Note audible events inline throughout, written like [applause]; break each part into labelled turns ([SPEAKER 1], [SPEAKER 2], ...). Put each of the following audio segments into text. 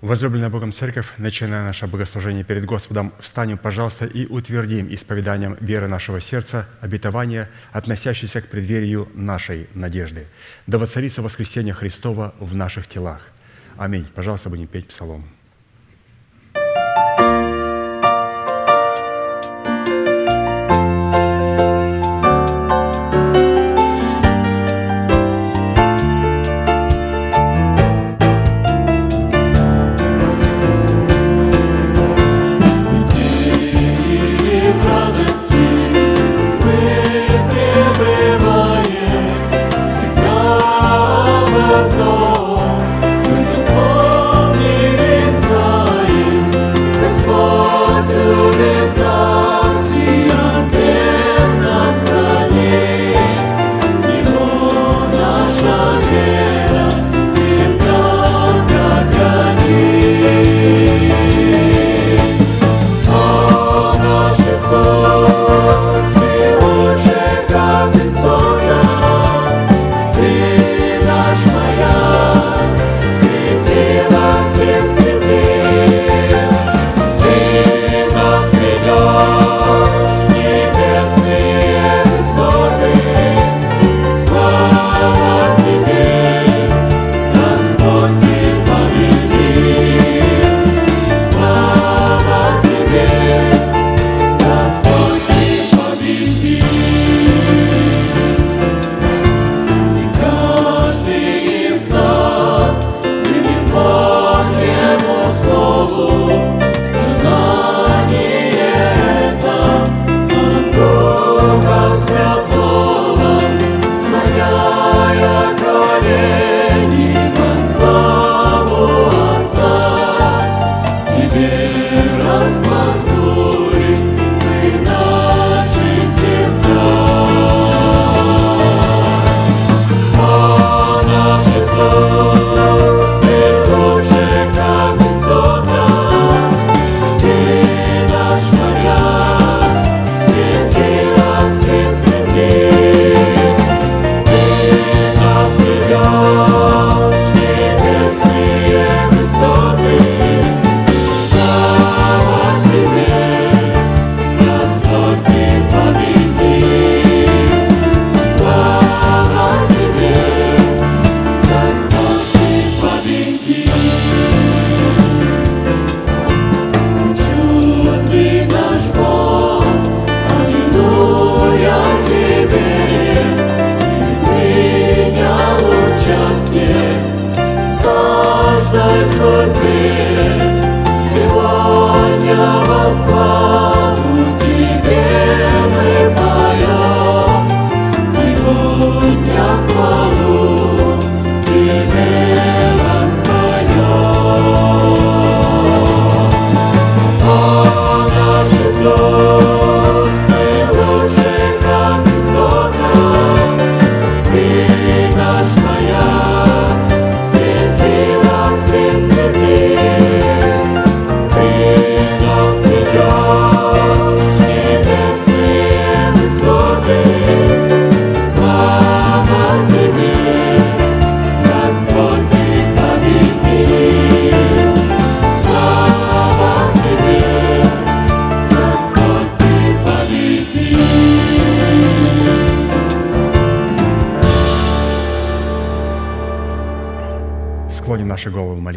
[SPEAKER 1] Возлюбленная Богом Церковь, начиная наше богослужение перед Господом, встанем, пожалуйста, и утвердим исповеданием веры нашего сердца обетование, относящееся к преддверию нашей надежды. Да воцарится воскресение Христова в наших телах. Аминь. Пожалуйста, будем петь псалом.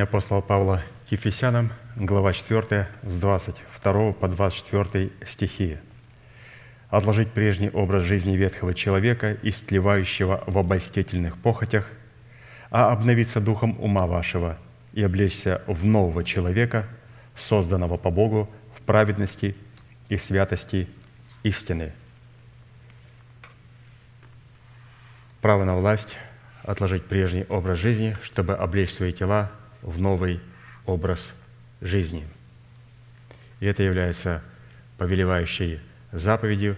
[SPEAKER 2] Послание апостола Павла к Ефесянам, глава 4, с 22 по 24 стихи. «Отложить прежний образ жизни ветхого человека, истлевающего в обольстительных похотях, а обновиться духом ума вашего и облечься в нового человека, созданного по Богу в праведности и святости истины. Право на власть – отложить прежний образ жизни, чтобы облечь свои тела в новый образ жизни. И это является повелевающей заповедью,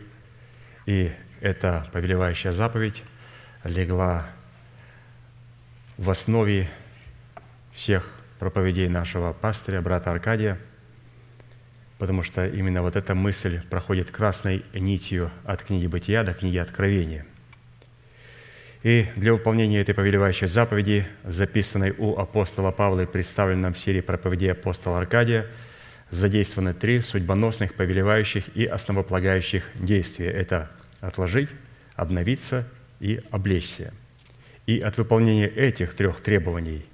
[SPEAKER 2] и эта повелевающая заповедь легла в основе всех проповедей нашего пастыря, брата Аркадия, потому что именно вот эта мысль проходит красной нитью от книги «Бытия» до книги «Откровения». И для выполнения этой повелевающей заповеди, записанной у апостола Павла и представленной нам в серии проповедей апостола Аркадия, задействованы три судьбоносных, повелевающих и основополагающих действия. Это отложить, обновиться и облечься. И от выполнения этих трех требований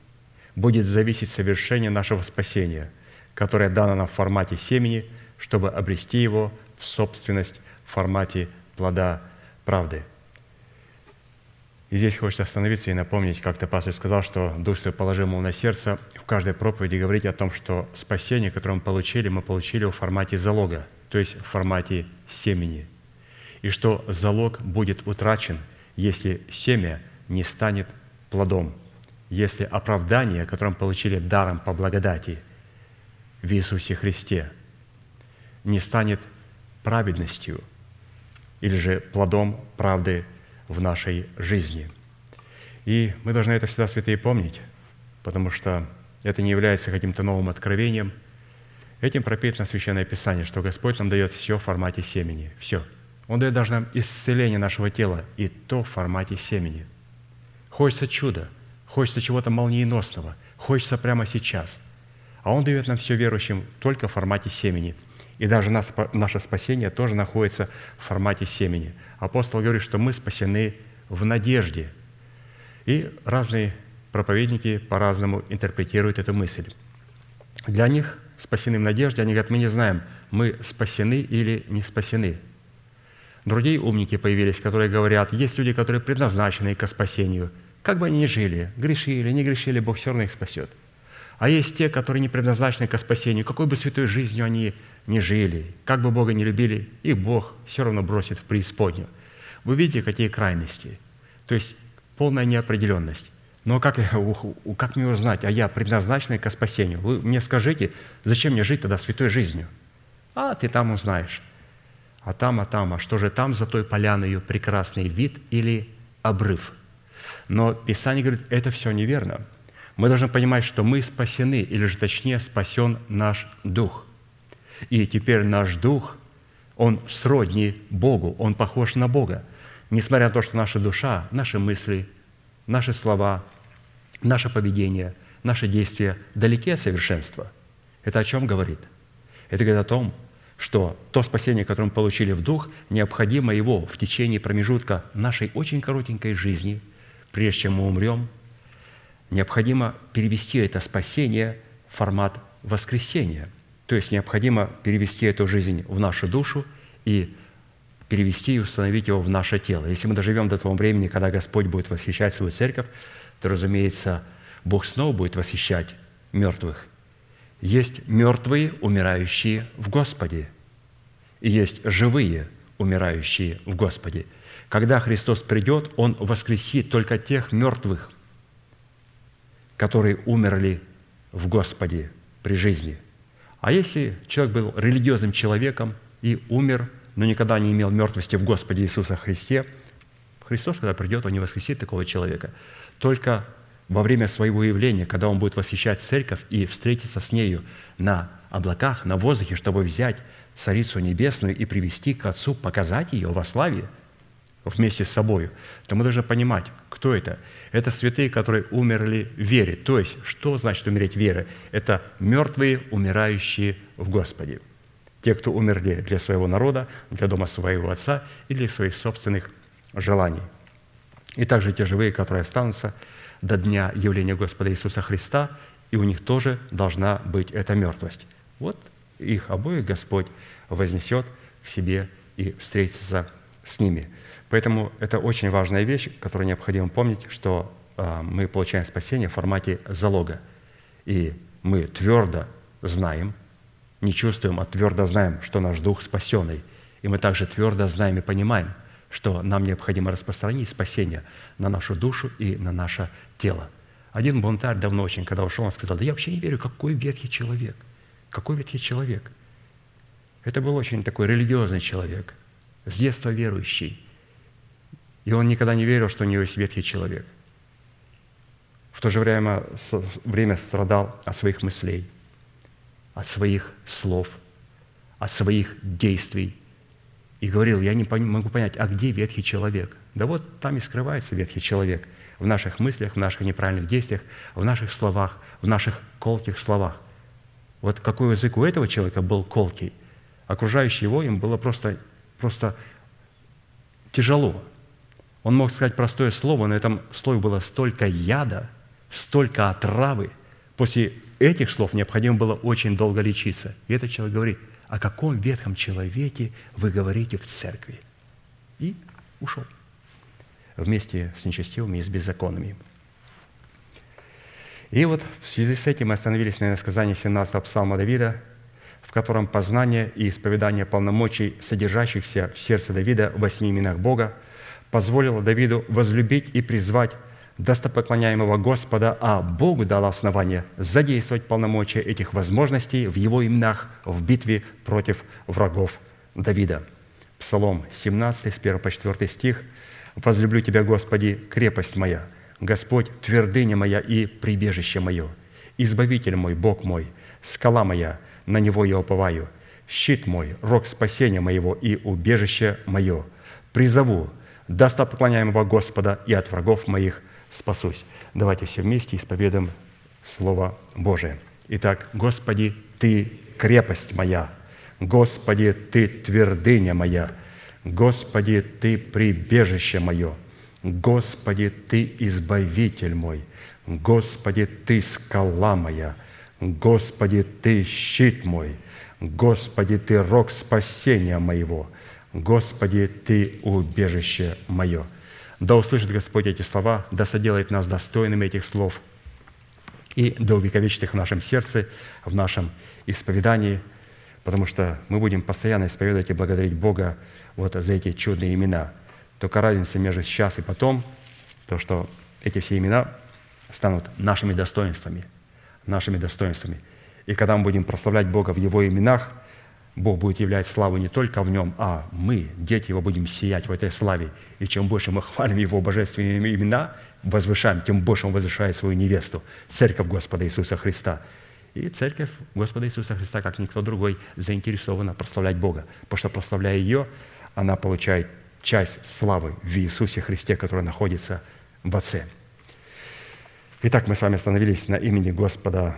[SPEAKER 2] будет зависеть совершение нашего спасения, которое дано нам в формате семени, чтобы обрести его в собственность в формате плода правды. И здесь хочется остановиться и напомнить, как-то пастор сказал, что Дух Святой положил ему на сердце в каждой проповеди говорить о том, что спасение, которое мы получили, мы получили в формате залога, то есть в формате семени. И что залог будет утрачен, если семя не станет плодом, если оправдание, которое мы получили даром по благодати в Иисусе Христе, не станет праведностью или же плодом правды в нашей жизни. И мы должны это всегда, святые, помнить, потому что это не является каким-то новым откровением. Этим пропитано Священное Писание, что Господь нам дает все в формате семени. Все. Он дает даже нам исцеление нашего тела, и то в формате семени – Хочется чуда, хочется чего-то молниеносного, хочется прямо сейчас. А Он дает нам все верующим только в формате семени. И даже нас, наше спасение тоже находится в формате семени. Апостол говорит, что мы спасены в надежде. И разные проповедники по-разному интерпретируют эту мысль. Для них спасены в надежде, они говорят, мы не знаем, мы спасены или не спасены. Другие умники появились, которые говорят, есть люди, которые предназначены к спасению – как бы они ни жили, грешили, не грешили, Бог все равно их спасет. А есть те, которые не предназначены к спасению, какой бы святой жизнью они ни жили, как бы Бога не любили, их Бог все равно бросит в преисподнюю. Вы видите, какие крайности. То есть полная неопределенность. Но как, как мне узнать, а я предназначенный к спасению? Вы мне скажите, зачем мне жить тогда святой жизнью? А ты там узнаешь. А там, а там, а что же там за той поляною прекрасный вид или обрыв – но Писание говорит, это все неверно. Мы должны понимать, что мы спасены, или же точнее спасен наш дух. И теперь наш дух, он сродни Богу, он похож на Бога. Несмотря на то, что наша душа, наши мысли, наши слова, наше поведение, наши действия далеки от совершенства. Это о чем говорит? Это говорит о том, что то спасение, которое мы получили в дух, необходимо его в течение промежутка нашей очень коротенькой жизни – прежде чем мы умрем, необходимо перевести это спасение в формат воскресения. То есть необходимо перевести эту жизнь в нашу душу и перевести и установить его в наше тело. Если мы доживем до того времени, когда Господь будет восхищать свою церковь, то, разумеется, Бог снова будет восхищать мертвых. Есть мертвые, умирающие в Господе, и есть живые, умирающие в Господе – когда Христос придет, Он воскресит только тех мертвых, которые умерли в Господе при жизни. А если человек был религиозным человеком и умер, но никогда не имел мертвости в Господе Иисуса Христе, Христос, когда придет, Он не воскресит такого человека. Только во время своего явления, когда Он будет восхищать церковь и встретиться с нею на облаках, на воздухе, чтобы взять Царицу Небесную и привести к Отцу, показать ее во славе – вместе с собой, то мы должны понимать, кто это. Это святые, которые умерли в вере. То есть, что значит умереть в вере? Это мертвые, умирающие в Господе. Те, кто умерли для своего народа, для дома своего отца и для своих собственных желаний. И также те живые, которые останутся до дня явления Господа Иисуса Христа, и у них тоже должна быть эта мертвость. Вот их обоих Господь вознесет к себе и встретится с ними – Поэтому это очень важная вещь, которую необходимо помнить, что а, мы получаем спасение в формате залога. И мы твердо знаем, не чувствуем, а твердо знаем, что наш дух спасенный. И мы также твердо знаем и понимаем, что нам необходимо распространить спасение на нашу душу и на наше тело. Один бунтарь давно очень, когда ушел, он сказал, да я вообще не верю, какой ветхий человек. Какой ветхий человек? Это был очень такой религиозный человек, с детства верующий. И он никогда не верил, что у него есть ветхий человек. В то же время, время страдал от своих мыслей, от своих слов, от своих действий. И говорил, я не могу понять, а где ветхий человек? Да вот там и скрывается ветхий человек в наших мыслях, в наших неправильных действиях, в наших словах, в наших колких словах. Вот какой язык у этого человека был колкий, окружающий его им было просто, просто тяжело. Он мог сказать простое слово, но этом слове было столько яда, столько отравы. После этих слов необходимо было очень долго лечиться. И этот человек говорит, о каком ветхом человеке вы говорите в церкви? И ушел вместе с нечестивыми и с беззаконными. И вот в связи с этим мы остановились на сказании 17 псалма Давида, в котором познание и исповедание полномочий, содержащихся в сердце Давида в восьми именах Бога, позволило Давиду возлюбить и призвать достопоклоняемого Господа, а Богу дало основание задействовать полномочия этих возможностей в Его именах в битве против врагов Давида. Псалом 17, с 1 по 4 стих. «Возлюблю Тебя, Господи, крепость моя, Господь, твердыня моя и прибежище мое, Избавитель мой, Бог мой, скала моя, на Него я уповаю, щит мой, рог спасения моего и убежище мое. Призову достопоклоняемого Господа и от врагов моих спасусь. Давайте все вместе исповедуем Слово Божие. Итак, Господи, Ты крепость моя, Господи, Ты твердыня моя, Господи, Ты прибежище мое – Господи, Ты избавитель мой, Господи, Ты скала моя, Господи, Ты щит мой, Господи, Ты рог спасения моего, Господи, Ты убежище мое. Да услышит Господь эти слова, да соделает нас достойными этих слов и да увековечит их в нашем сердце, в нашем исповедании, потому что мы будем постоянно исповедовать и благодарить Бога вот за эти чудные имена – только разница между сейчас и потом, то, что эти все имена станут нашими достоинствами, нашими достоинствами. И когда мы будем прославлять Бога в Его именах, Бог будет являть славу не только в Нем, а мы, дети Его, будем сиять в этой славе. И чем больше мы хвалим Его божественные имена, возвышаем, тем больше Он возвышает свою невесту, Церковь Господа Иисуса Христа. И Церковь Господа Иисуса Христа, как никто другой, заинтересована прославлять Бога. Потому что, прославляя ее, она получает часть славы в Иисусе Христе, которая находится в Отце. Итак, мы с вами остановились на имени Господа,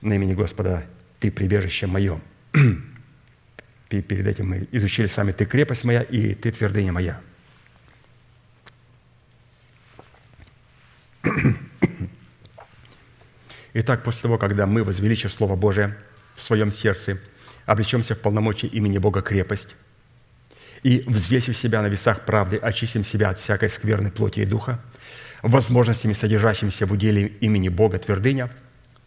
[SPEAKER 2] на имени Господа «Ты прибежище мое». [clears throat] Перед этим мы изучили с вами «Ты крепость моя» и «Ты твердыня моя». [clears throat] Итак, после того, когда мы, возвеличив Слово Божие в своем сердце, облечемся в полномочия имени Бога крепость, и, взвесив себя на весах правды, очистим себя от всякой скверной плоти и духа, возможностями, содержащимися в уделе имени Бога твердыня,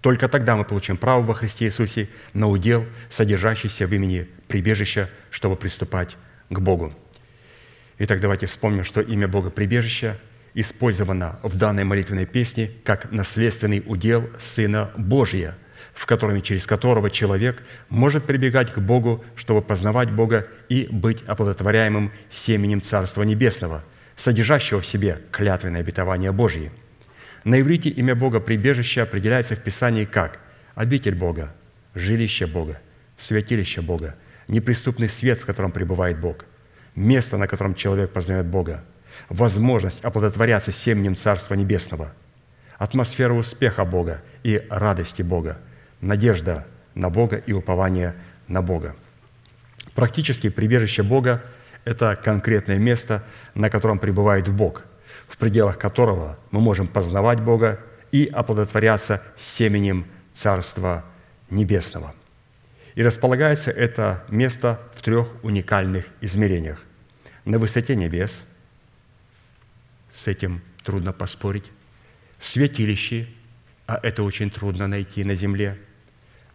[SPEAKER 2] только тогда мы получим право во Христе Иисусе на удел, содержащийся в имени прибежища, чтобы приступать к Богу. Итак, давайте вспомним, что имя Бога прибежища использовано в данной молитвенной песне как наследственный удел Сына Божия – в котором, через которого человек может прибегать к Богу, чтобы познавать Бога и быть оплодотворяемым семенем Царства Небесного, содержащего в себе клятвенное обетование Божье. На иврите имя Бога прибежище определяется в Писании как обитель Бога, жилище Бога, святилище Бога, неприступный свет, в котором пребывает Бог, место, на котором человек познает Бога, возможность оплодотворяться семенем Царства Небесного, атмосфера успеха Бога и радости Бога – надежда на Бога и упование на Бога. Практически прибежище Бога – это конкретное место, на котором пребывает Бог, в пределах которого мы можем познавать Бога и оплодотворяться семенем Царства Небесного. И располагается это место в трех уникальных измерениях. На высоте небес, с этим трудно поспорить, в святилище, а это очень трудно найти на земле,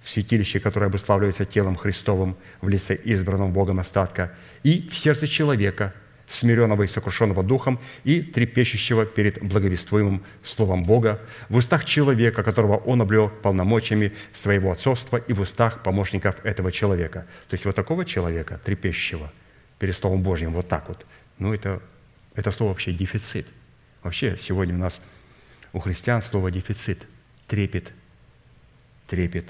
[SPEAKER 2] в святилище, которое обуславливается телом Христовым в лице избранного Богом остатка, и в сердце человека – смиренного и сокрушенного духом и трепещущего перед благовествуемым Словом Бога, в устах человека, которого Он облел полномочиями своего отцовства, и в устах помощников этого человека. То есть вот такого человека, трепещущего перед Словом Божьим, вот так вот, ну это, это слово вообще дефицит. Вообще сегодня у нас у христиан слово дефицит, трепет, трепет,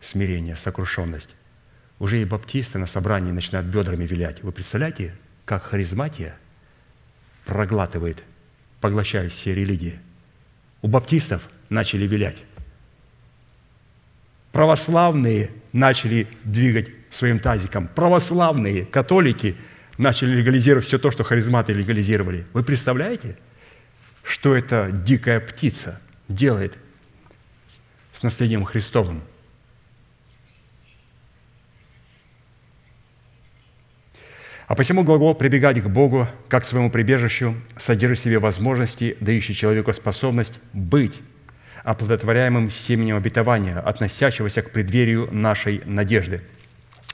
[SPEAKER 2] смирение, сокрушенность. Уже и баптисты на собрании начинают бедрами вилять. Вы представляете, как харизматия проглатывает, поглощает все религии. У баптистов начали вилять. Православные начали двигать своим тазиком. Православные, католики начали легализировать все то, что харизматы легализировали. Вы представляете, что эта дикая птица делает с наследием Христовым – А посему глагол «прибегать к Богу, как к своему прибежищу» содержит в себе возможности, дающие человеку способность быть оплодотворяемым семенем обетования, относящегося к преддверию нашей надежды,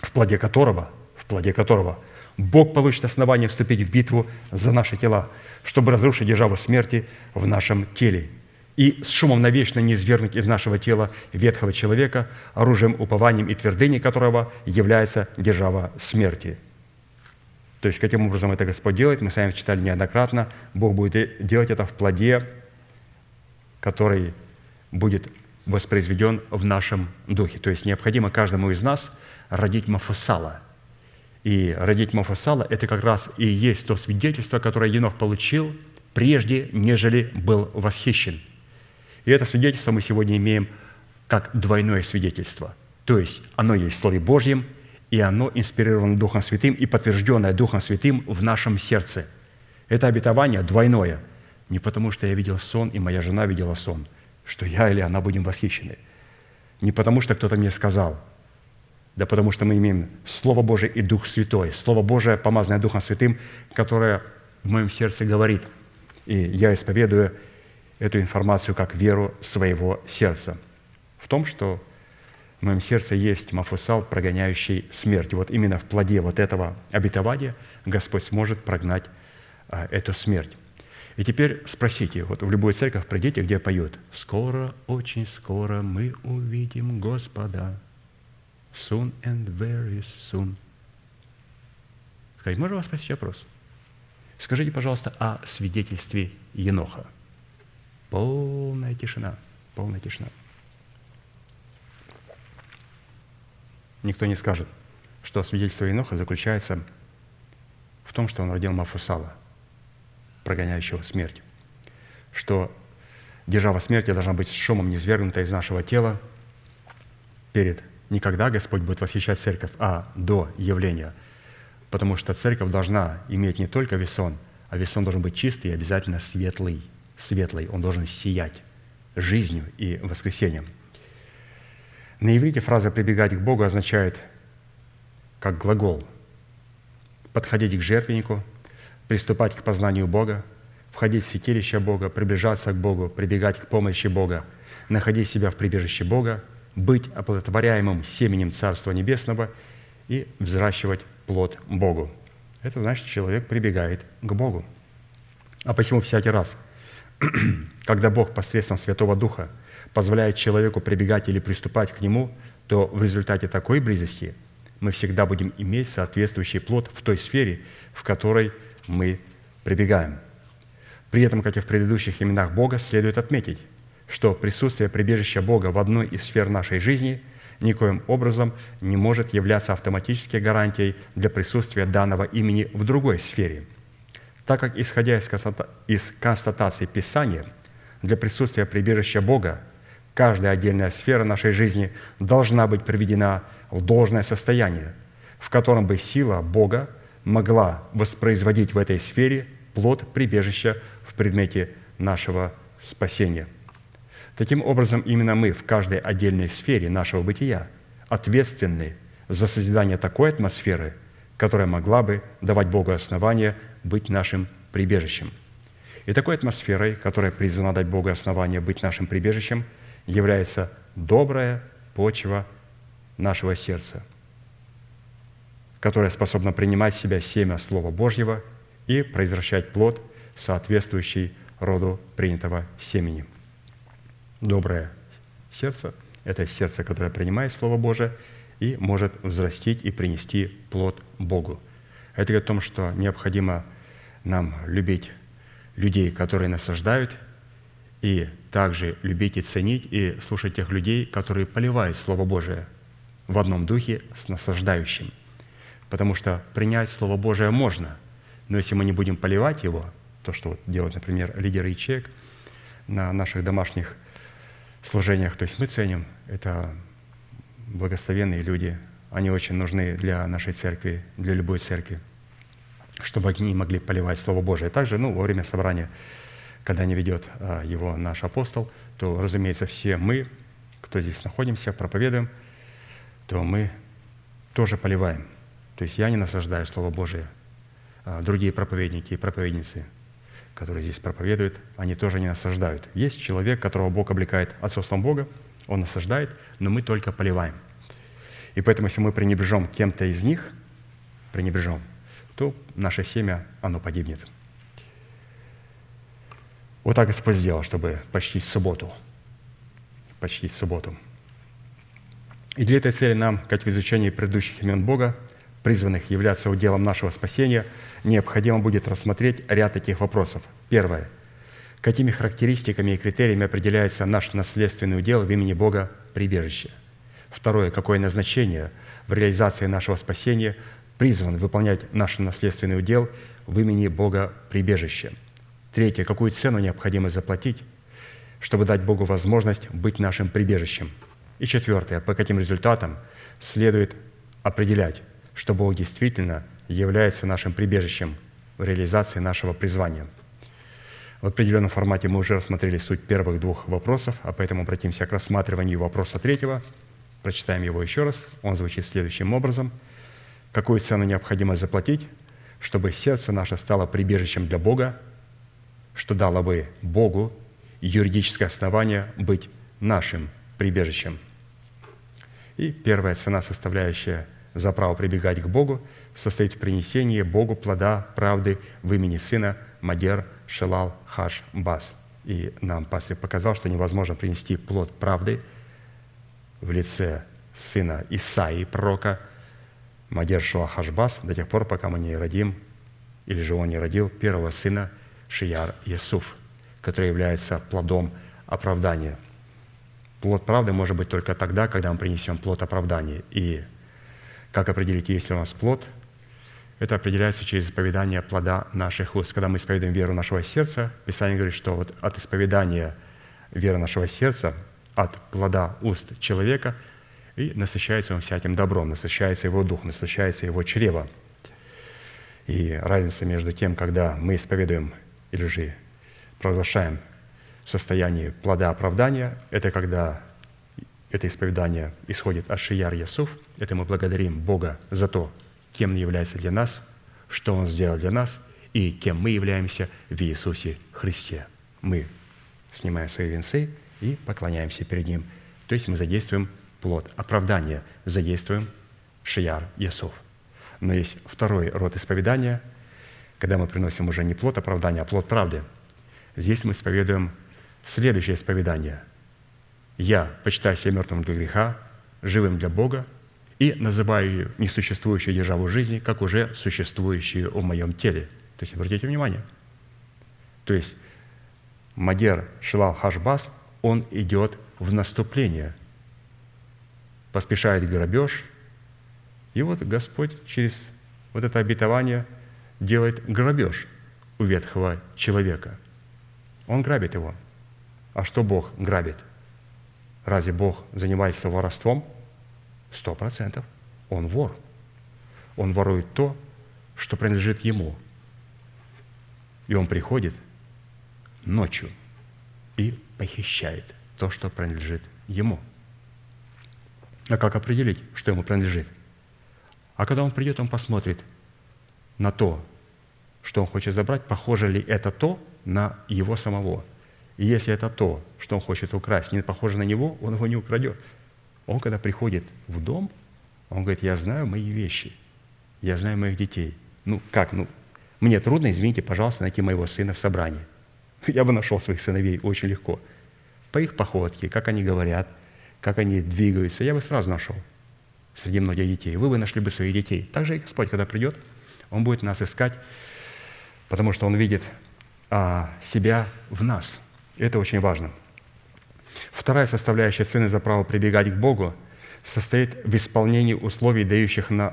[SPEAKER 2] в плоде которого, в плоде которого Бог получит основание вступить в битву за наши тела, чтобы разрушить державу смерти в нашем теле и с шумом навечно не извергнуть из нашего тела ветхого человека, оружием, упованием и твердыней которого является держава смерти – то есть, каким образом это Господь делает, мы сами читали неоднократно. Бог будет делать это в плоде, который будет воспроизведен в нашем духе. То есть необходимо каждому из нас родить Мафусала. И родить Мафусала – это как раз и есть то свидетельство, которое Енох получил прежде, нежели был восхищен. И это свидетельство мы сегодня имеем как двойное свидетельство. То есть оно есть в Слове Божьем – и оно инспирировано Духом Святым и подтвержденное Духом Святым в нашем сердце. Это обетование двойное. Не потому, что я видел сон, и моя жена видела сон, что я или она будем восхищены. Не потому, что кто-то мне сказал, да потому что мы имеем Слово Божие и Дух Святой. Слово Божие, помазанное Духом Святым, которое в моем сердце говорит. И я исповедую эту информацию как веру своего сердца. В том, что в моем сердце есть мафусал, прогоняющий смерть. Вот именно в плоде вот этого обетования Господь сможет прогнать а, эту смерть. И теперь спросите, вот в любую церковь придите, где поют «Скоро, очень скоро мы увидим Господа, soon and very soon». Скажите, можно вас спросить вопрос? Скажите, пожалуйста, о свидетельстве Еноха. Полная тишина, полная тишина – никто не скажет, что свидетельство Еноха заключается в том, что он родил Мафусала, прогоняющего смерть, что держава смерти должна быть шумом низвергнута из нашего тела перед не когда Господь будет восхищать церковь, а до явления. Потому что церковь должна иметь не только весон, а весон должен быть чистый и обязательно светлый. Светлый. Он должен сиять жизнью и воскресением – на иврите фраза «прибегать к Богу» означает как глагол подходить к жертвеннику, приступать к познанию Бога, входить в святилище Бога, приближаться к Богу, прибегать к помощи Бога, находить себя в прибежище Бога, быть оплодотворяемым семенем Царства Небесного и взращивать плод Богу. Это значит, человек прибегает к Богу. А посему всякий раз, [clears throat] когда Бог посредством Святого Духа – позволяет человеку прибегать или приступать к нему, то в результате такой близости мы всегда будем иметь соответствующий плод в той сфере, в которой мы прибегаем. При этом, как и в предыдущих именах Бога, следует отметить, что присутствие прибежища Бога в одной из сфер нашей жизни никоим образом не может являться автоматической гарантией для присутствия данного имени в другой сфере, так как, исходя из констатации Писания, для присутствия прибежища Бога Каждая отдельная сфера нашей жизни должна быть приведена в должное состояние, в котором бы сила Бога могла воспроизводить в этой сфере плод прибежища в предмете нашего спасения. Таким образом, именно мы в каждой отдельной сфере нашего бытия ответственны за созидание такой атмосферы, которая могла бы давать Богу основания быть нашим прибежищем. И такой атмосферой, которая призвана дать Богу основание быть нашим прибежищем, является добрая почва нашего сердца, которая способна принимать в себя семя Слова Божьего и произвращать плод, соответствующий роду принятого семени. Доброе сердце – это сердце, которое принимает Слово Божие и может взрастить и принести плод Богу. Это говорит о том, что необходимо нам любить людей, которые насаждают, и также любить и ценить, и слушать тех людей, которые поливают Слово Божие в одном духе с насаждающим. Потому что принять Слово Божие можно, но если мы не будем поливать его, то, что делают, например, лидеры ячеек на наших домашних служениях, то есть мы ценим, это благословенные люди, они очень нужны для нашей церкви, для любой церкви – чтобы они могли поливать Слово Божие. Также ну, во время собрания, когда не ведет а, его наш апостол, то, разумеется, все мы, кто здесь находимся, проповедуем, то мы тоже поливаем. То есть я не насаждаю Слово Божие. А другие проповедники и проповедницы, которые здесь проповедуют, они тоже не насаждают. Есть человек, которого Бог облекает отцовством Бога, он насаждает, но мы только поливаем. И поэтому, если мы пренебрежем кем-то из них, пренебрежем, то наше семя, оно погибнет. Вот так Господь сделал, чтобы почтить субботу. Почтить субботу. И для этой цели нам, как в изучении предыдущих имен Бога, призванных являться уделом нашего спасения, необходимо будет рассмотреть ряд таких вопросов. Первое. Какими характеристиками и критериями определяется наш наследственный удел в имени Бога прибежище? Второе. Какое назначение в реализации нашего спасения призван выполнять наш наследственный удел в имени Бога прибежище. Третье. Какую цену необходимо заплатить, чтобы дать Богу возможность быть нашим прибежищем. И четвертое. По каким результатам следует определять, что Бог действительно является нашим прибежищем в реализации нашего призвания. В определенном формате мы уже рассмотрели суть первых двух вопросов, а поэтому обратимся к рассматриванию вопроса третьего. Прочитаем его еще раз. Он звучит следующим образом – какую цену необходимо заплатить, чтобы сердце наше стало прибежищем для Бога, что дало бы Богу юридическое основание быть нашим прибежищем. И первая цена, составляющая за право прибегать к Богу, состоит в принесении Богу плода правды в имени Сына Мадер Шелал Хаш Бас. И нам пастор показал, что невозможно принести плод правды в лице сына Исаии, пророка – Мадер Хашбас до тех пор, пока мы не родим, или же он не родил первого сына Шияр Ясуф, который является плодом оправдания. Плод правды может быть только тогда, когда мы принесем плод оправдания. И как определить, есть ли у нас плод? Это определяется через исповедание плода наших уст. Когда мы исповедуем веру нашего сердца, Писание говорит, что вот от исповедания веры нашего сердца, от плода уст человека – и насыщается он всяким добром, насыщается его дух, насыщается его чрево. И разница между тем, когда мы исповедуем или же провозглашаем в состоянии плода оправдания, это когда это исповедание исходит от Шияр Ясуф, это мы благодарим Бога за то, кем Он является для нас, что Он сделал для нас и кем мы являемся в Иисусе Христе. Мы снимаем свои венцы и поклоняемся перед Ним. То есть мы задействуем плод оправдания задействуем шияр Ясов. Но есть второй род исповедания, когда мы приносим уже не плод оправдания, а плод правды. Здесь мы исповедуем следующее исповедание. «Я почитаю себя мертвым для греха, живым для Бога, и называю несуществующую державу жизни, как уже существующую в моем теле». То есть, обратите внимание. То есть, Мадер Шилал Хашбас, он идет в наступление – поспешает грабеж. И вот Господь через вот это обетование делает грабеж у ветхого человека. Он грабит его. А что Бог грабит? Разве Бог занимается воровством? Сто процентов. Он вор. Он ворует то, что принадлежит Ему. И Он приходит ночью и похищает то, что принадлежит Ему – а как определить, что ему принадлежит? А когда он придет, он посмотрит на то, что он хочет забрать, похоже ли это то, на Его самого. И если это то, что он хочет украсть, не похоже на Него, он его не украдет. Он, когда приходит в дом, он говорит, я знаю мои вещи, я знаю моих детей. Ну, как? Ну, мне трудно, извините, пожалуйста, найти моего сына в собрании. [laughs] Я бы нашел своих сыновей очень легко. По их походке, как они говорят, как они двигаются, я бы сразу нашел среди многих детей. Вы бы нашли бы своих детей. Также и Господь, когда придет, Он будет нас искать, потому что Он видит а, себя в нас. Это очень важно. Вторая составляющая цены за право прибегать к Богу состоит в исполнении условий, дающих на,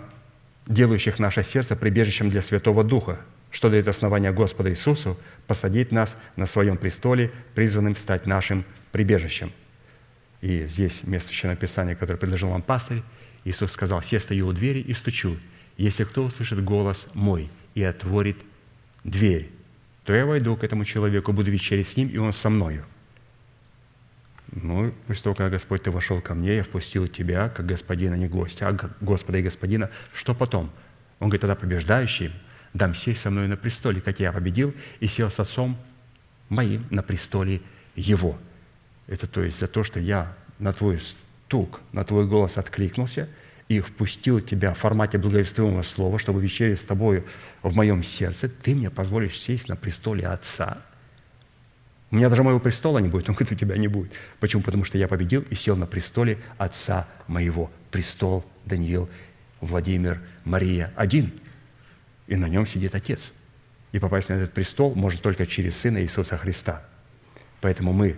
[SPEAKER 2] делающих наше сердце прибежищем для Святого Духа, что дает основание Господа Иисусу посадить нас на своем престоле, призванным стать нашим прибежищем. И здесь место еще написания, которое предложил вам пастырь, Иисус сказал, «Я стою у двери и стучу. Если кто услышит голос мой и отворит дверь, то я войду к этому человеку, буду вечерить с ним, и он со мною». Ну, после того, когда Господь, ты вошел ко мне, я впустил тебя, как господина, не гостя, а Господа и господина, что потом? Он говорит, тогда побеждающий дам сесть со мной на престоле, как я победил, и сел с отцом моим на престоле его. Это то есть за то, что я на твой стук, на твой голос откликнулся и впустил тебя в формате благовествуемого слова, чтобы вечерить с тобою в моем сердце, ты мне позволишь сесть на престоле Отца. У меня даже моего престола не будет, он говорит, у тебя не будет. Почему? Потому что я победил и сел на престоле Отца моего. Престол Даниил, Владимир, Мария один, и на нем сидит Отец. И попасть на этот престол может только через Сына Иисуса Христа. Поэтому мы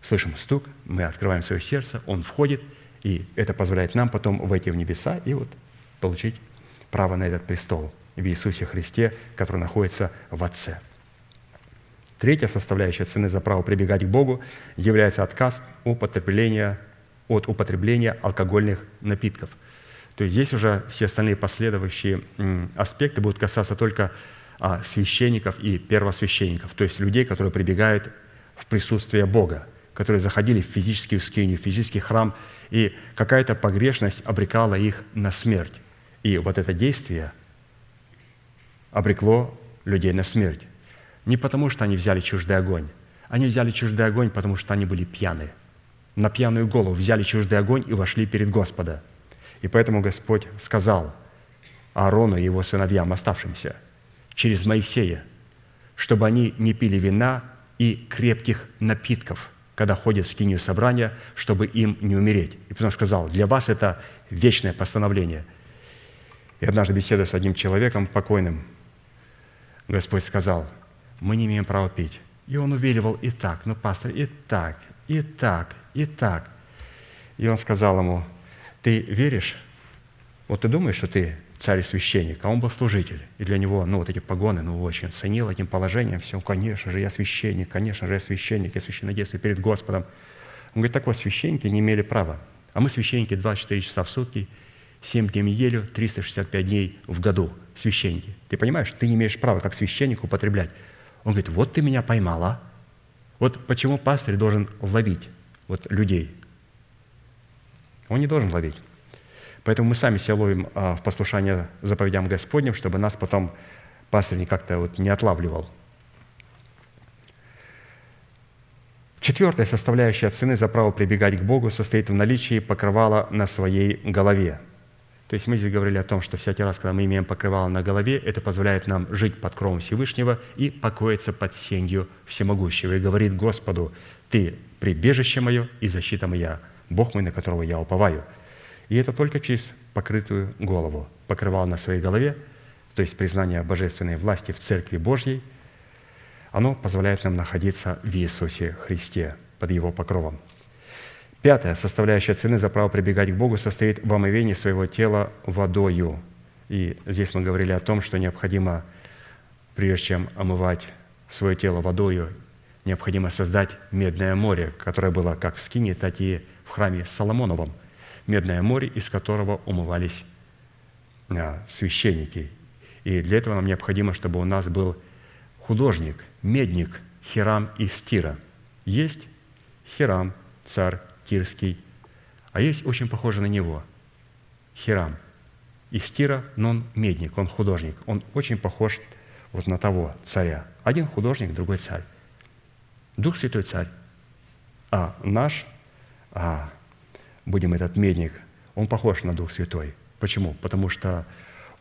[SPEAKER 2] слышим стук, мы открываем свое сердце, он входит, и это позволяет нам потом войти в небеса и вот получить право на этот престол в Иисусе Христе, который находится в Отце. Третья составляющая цены за право прибегать к Богу является отказ употребления, от употребления алкогольных напитков. То есть здесь уже все остальные последующие аспекты будут касаться только а, священников и первосвященников, то есть людей, которые прибегают в присутствие Бога которые заходили в физическую скинию, в физический храм, и какая-то погрешность обрекала их на смерть. И вот это действие обрекло людей на смерть. Не потому, что они взяли чуждый огонь. Они взяли чуждый огонь, потому что они были пьяны. На пьяную голову взяли чуждый огонь и вошли перед Господа. И поэтому Господь сказал Аарону и его сыновьям, оставшимся, через Моисея, чтобы они не пили вина и крепких напитков – когда ходят в скинию собрания, чтобы им не умереть. И потом сказал, для вас это вечное постановление. И однажды беседуя с одним человеком покойным, Господь сказал, мы не имеем права пить. И он увиливал и так, ну, пастор, и так, и так, и так. И он сказал ему, ты веришь? Вот ты думаешь, что ты царь и священник, а он был служитель. И для него, ну, вот эти погоны, ну, очень ценил этим положением. Все, конечно же, я священник, конечно же, я священник, я священнодействую перед Господом. Он говорит, так вот, священники не имели права. А мы священники 24 часа в сутки, 7 дней в неделю, 365 дней в году. Священники. Ты понимаешь, ты не имеешь права как священник употреблять. Он говорит, вот ты меня поймала. Вот почему пастырь должен ловить вот людей. Он не должен ловить. Поэтому мы сами себя ловим а, в послушание заповедям Господним, чтобы нас потом пастор не как-то вот не отлавливал. Четвертая составляющая цены за право прибегать к Богу состоит в наличии покрывала на своей голове. То есть мы здесь говорили о том, что всякий раз, когда мы имеем покрывало на голове, это позволяет нам жить под кровом Всевышнего и покоиться под сенью Всемогущего. И говорит Господу, «Ты прибежище мое и защита моя, Бог мой, на которого я уповаю». И это только через покрытую голову. Покрывал на своей голове, то есть признание божественной власти в Церкви Божьей, оно позволяет нам находиться в Иисусе Христе под Его покровом. Пятая составляющая цены за право прибегать к Богу состоит в омовении своего тела водою. И здесь мы говорили о том, что необходимо, прежде чем омывать свое тело водою, необходимо создать медное море, которое было как в Скине, так и в храме Соломоновом – Медное море, из которого умывались а, священники. И для этого нам необходимо, чтобы у нас был художник, медник Хирам из Тира. Есть Хирам, царь Тирский, а есть очень похожий на него Хирам из Тира, но он медник, он художник. Он очень похож вот на того царя. Один художник, другой царь. Дух Святой царь. А наш, а, будем этот медник, он похож на Дух Святой. Почему? Потому что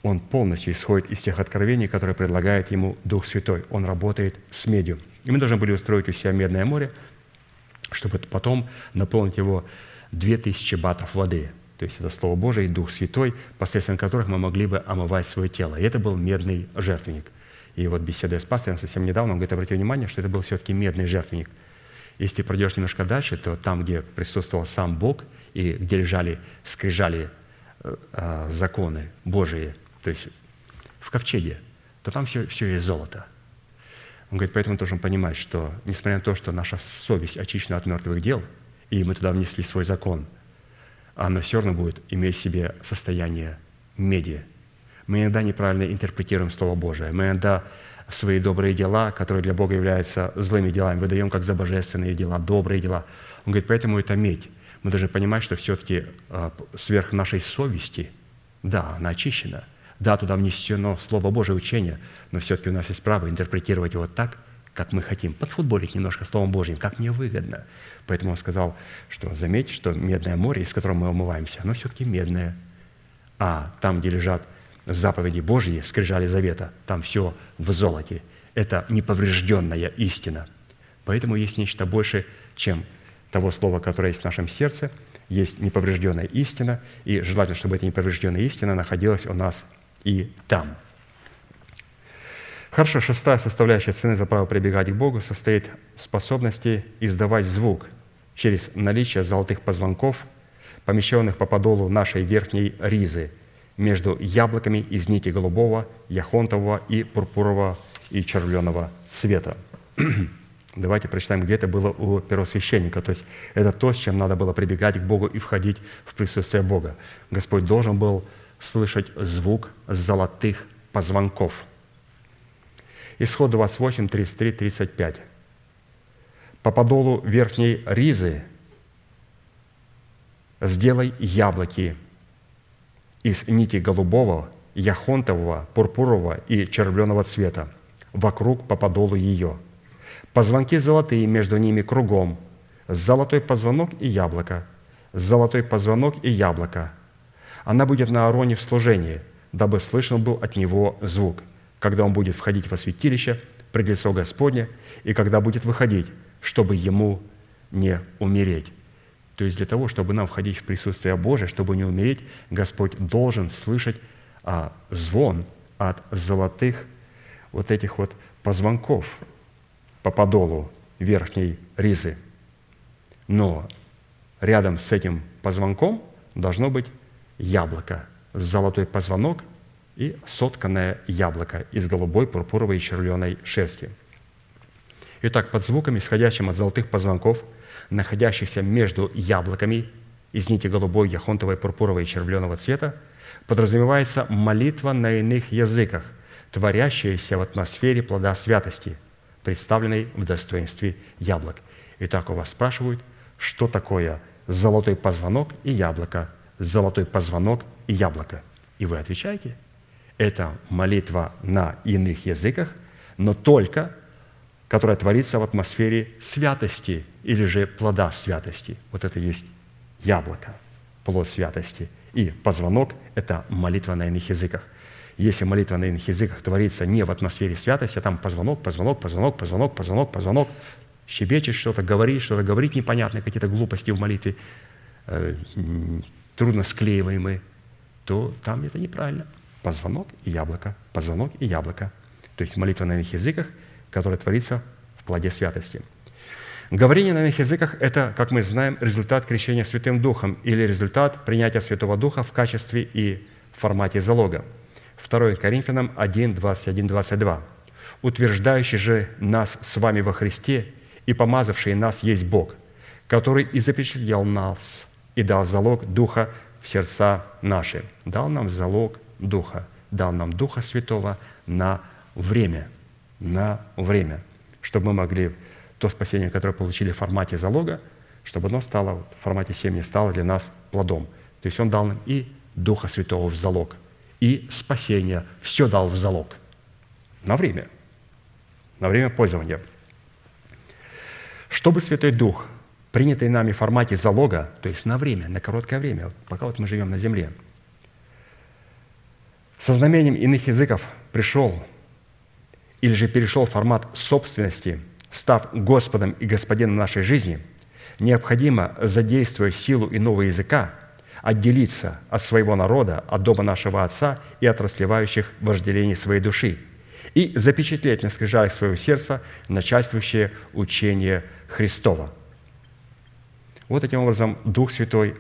[SPEAKER 2] он полностью исходит из тех откровений, которые предлагает ему Дух Святой. Он работает с медью. И мы должны были устроить у себя Медное море, чтобы потом наполнить его 2000 батов воды. То есть это Слово Божие и Дух Святой, посредством которых мы могли бы омывать свое тело. И это был медный жертвенник. И вот беседуя с пастором совсем недавно, он говорит, обратите внимание, что это был все-таки медный жертвенник. Если ты пройдешь немножко дальше, то там, где присутствовал сам Бог и где лежали, скрижали э, э, законы Божии, то есть в ковчеге, то там все, все есть золото. Он говорит, поэтому должен понимать, что несмотря на то, что наша совесть очищена от мертвых дел, и мы туда внесли свой закон, оно все равно будет иметь в себе состояние меди. Мы иногда неправильно интерпретируем Слово Божие. Мы иногда свои добрые дела, которые для Бога являются злыми делами, выдаем как за божественные дела, добрые дела. Он говорит, поэтому это медь. Мы должны понимать, что все-таки а, сверх нашей совести, да, она очищена – да, туда внесено Слово Божие учение, но все-таки у нас есть право интерпретировать его так, как мы хотим, подфутболить немножко Словом Божьим, как мне выгодно. Поэтому он сказал, что заметьте, что медное море, из которого мы умываемся, оно все-таки медное. А там, где лежат заповеди Божьи, скрижали завета, там все в золоте. Это неповрежденная истина. Поэтому есть нечто больше, чем того слова, которое есть в нашем сердце, есть неповрежденная истина, и желательно, чтобы эта неповрежденная истина находилась у нас и там. Хорошо, шестая составляющая цены за право прибегать к Богу состоит в способности издавать звук через наличие золотых позвонков, помещенных по подолу нашей верхней ризы между яблоками из нити голубого, яхонтового и пурпурового и червленого цвета. [clears throat] Давайте прочитаем, где это было у первосвященника. То есть это то, с чем надо было прибегать к Богу и входить в присутствие Бога. Господь должен был слышать звук золотых позвонков. Исход 28, 33, 35. По подолу верхней ризы сделай яблоки из нити голубого, яхонтового, пурпурового и червленого цвета вокруг по подолу ее. Позвонки золотые между ними кругом, золотой позвонок и яблоко, золотой позвонок и яблоко – она будет на Аароне в служении, дабы слышен был от него звук, когда он будет входить во святилище пред лицо Господне, и когда будет выходить, чтобы ему не умереть. То есть для того, чтобы нам входить в присутствие Божие, чтобы не умереть, Господь должен слышать а, звон от золотых вот этих вот позвонков по подолу верхней ризы. Но рядом с этим позвонком должно быть яблоко, золотой позвонок и сотканное яблоко из голубой, пурпуровой и червленой шерсти. Итак, под звуком, исходящим от золотых позвонков, находящихся между яблоками из нити голубой, яхонтовой, пурпуровой и червленого цвета, подразумевается молитва на иных языках, творящаяся в атмосфере плода святости, представленной в достоинстве яблок. Итак, у вас спрашивают, что такое золотой позвонок и яблоко – золотой позвонок и яблоко. И вы отвечаете, это молитва на иных языках, но только, которая творится в атмосфере святости или же плода святости. Вот это есть яблоко, плод святости. И позвонок – это молитва на иных языках. Если молитва на иных языках творится не в атмосфере святости, а там позвонок, позвонок, позвонок, позвонок, позвонок, позвонок, щебечешь что-то, говоришь что-то, говорить непонятно, какие-то глупости в молитве, э, трудно склеиваемые, то там это неправильно. Позвонок и яблоко, позвонок и яблоко. То есть молитва на иных языках, которая творится в плоде святости. Говорение на иных языках – это, как мы знаем, результат крещения Святым Духом или результат принятия Святого Духа в качестве и формате залога. 2 Коринфянам 1, 21, 22. «Утверждающий же нас с вами во Христе и помазавший нас есть Бог, который и запечатлел нас и дал залог Духа в сердца наши. Дал нам залог Духа, дал нам Духа Святого на время, на время, чтобы мы могли то спасение, которое получили в формате залога, чтобы оно стало в формате семьи, стало для нас плодом. То есть Он дал нам и Духа Святого в залог, и спасение, все дал в залог. На время. На время пользования. Чтобы Святой Дух, принятый нами в формате залога, то есть на время, на короткое время, пока вот мы живем на земле, со знамением иных языков пришел или же перешел в формат собственности, став Господом и Господином нашей жизни, необходимо, задействуя силу иного языка, отделиться от своего народа, от дома нашего Отца и от расливающих вожделений своей души и запечатлеть на скрижалях своего сердца начальствующее учение Христова. Вот таким образом Дух Святой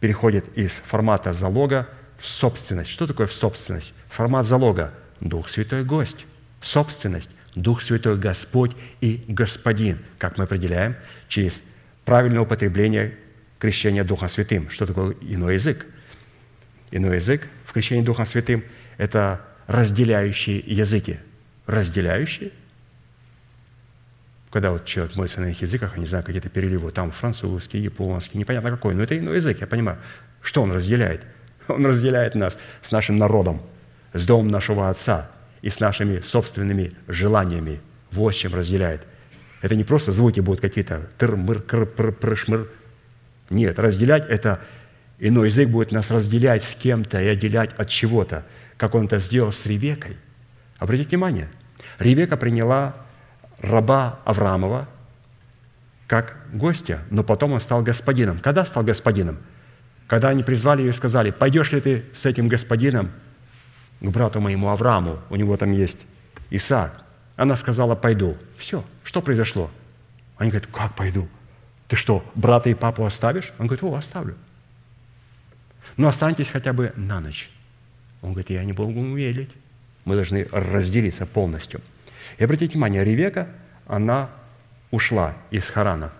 [SPEAKER 2] переходит из формата залога в собственность. Что такое в собственность? Формат залога – Дух Святой – гость. Собственность – Дух Святой – Господь и Господин, как мы определяем через правильное употребление крещения Духом Святым. Что такое иной язык? Иной язык в крещении Духом Святым – это разделяющие языки. Разделяющие? Когда вот человек молится на их языках, я не знаю, какие-то переливы, там французский, японский, непонятно какой, но это иной язык, я понимаю. Что он разделяет? [laughs] Он разделяет нас с нашим народом, с домом нашего Отца и с нашими собственными желаниями. Вот с чем разделяет. Это не просто звуки будут какие-то тыр-мыр, кр-пр-пр-шмыр. Нет, разделять – это иной язык будет нас разделять с кем-то и отделять от чего-то, как он это сделал с Ревекой. Обратите внимание, Ревека приняла раба Авраамова как гостя, но потом он стал господином. Когда стал господином? Когда они призвали ее и сказали, пойдешь ли ты с этим господином к брату моему Аврааму, у него там есть Исаак. Она сказала, пойду. Все, что произошло? Они говорят, как пойду? Ты что, брата и папу оставишь? Он говорит, о, оставлю. Ну, останьтесь хотя бы на ночь. Он говорит, я не буду верить. Мы должны разделиться полностью. И обратите внимание, Ревека, она ушла из Харана.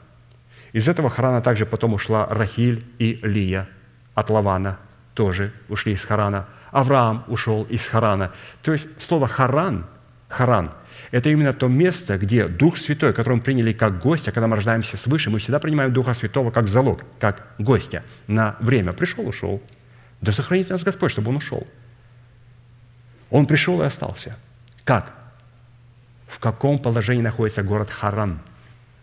[SPEAKER 2] Из этого Харана также потом ушла Рахиль и Лия от Лавана, тоже ушли из Харана. Авраам ушел из Харана. То есть слово «харан», «харан» – это именно то место, где Дух Святой, который мы приняли как гостя, когда мы рождаемся свыше, мы всегда принимаем Духа Святого как залог, как гостя на время. Пришел, ушел. Да сохранит нас Господь, чтобы он ушел. Он пришел и остался. Как? В каком положении находится город Харан?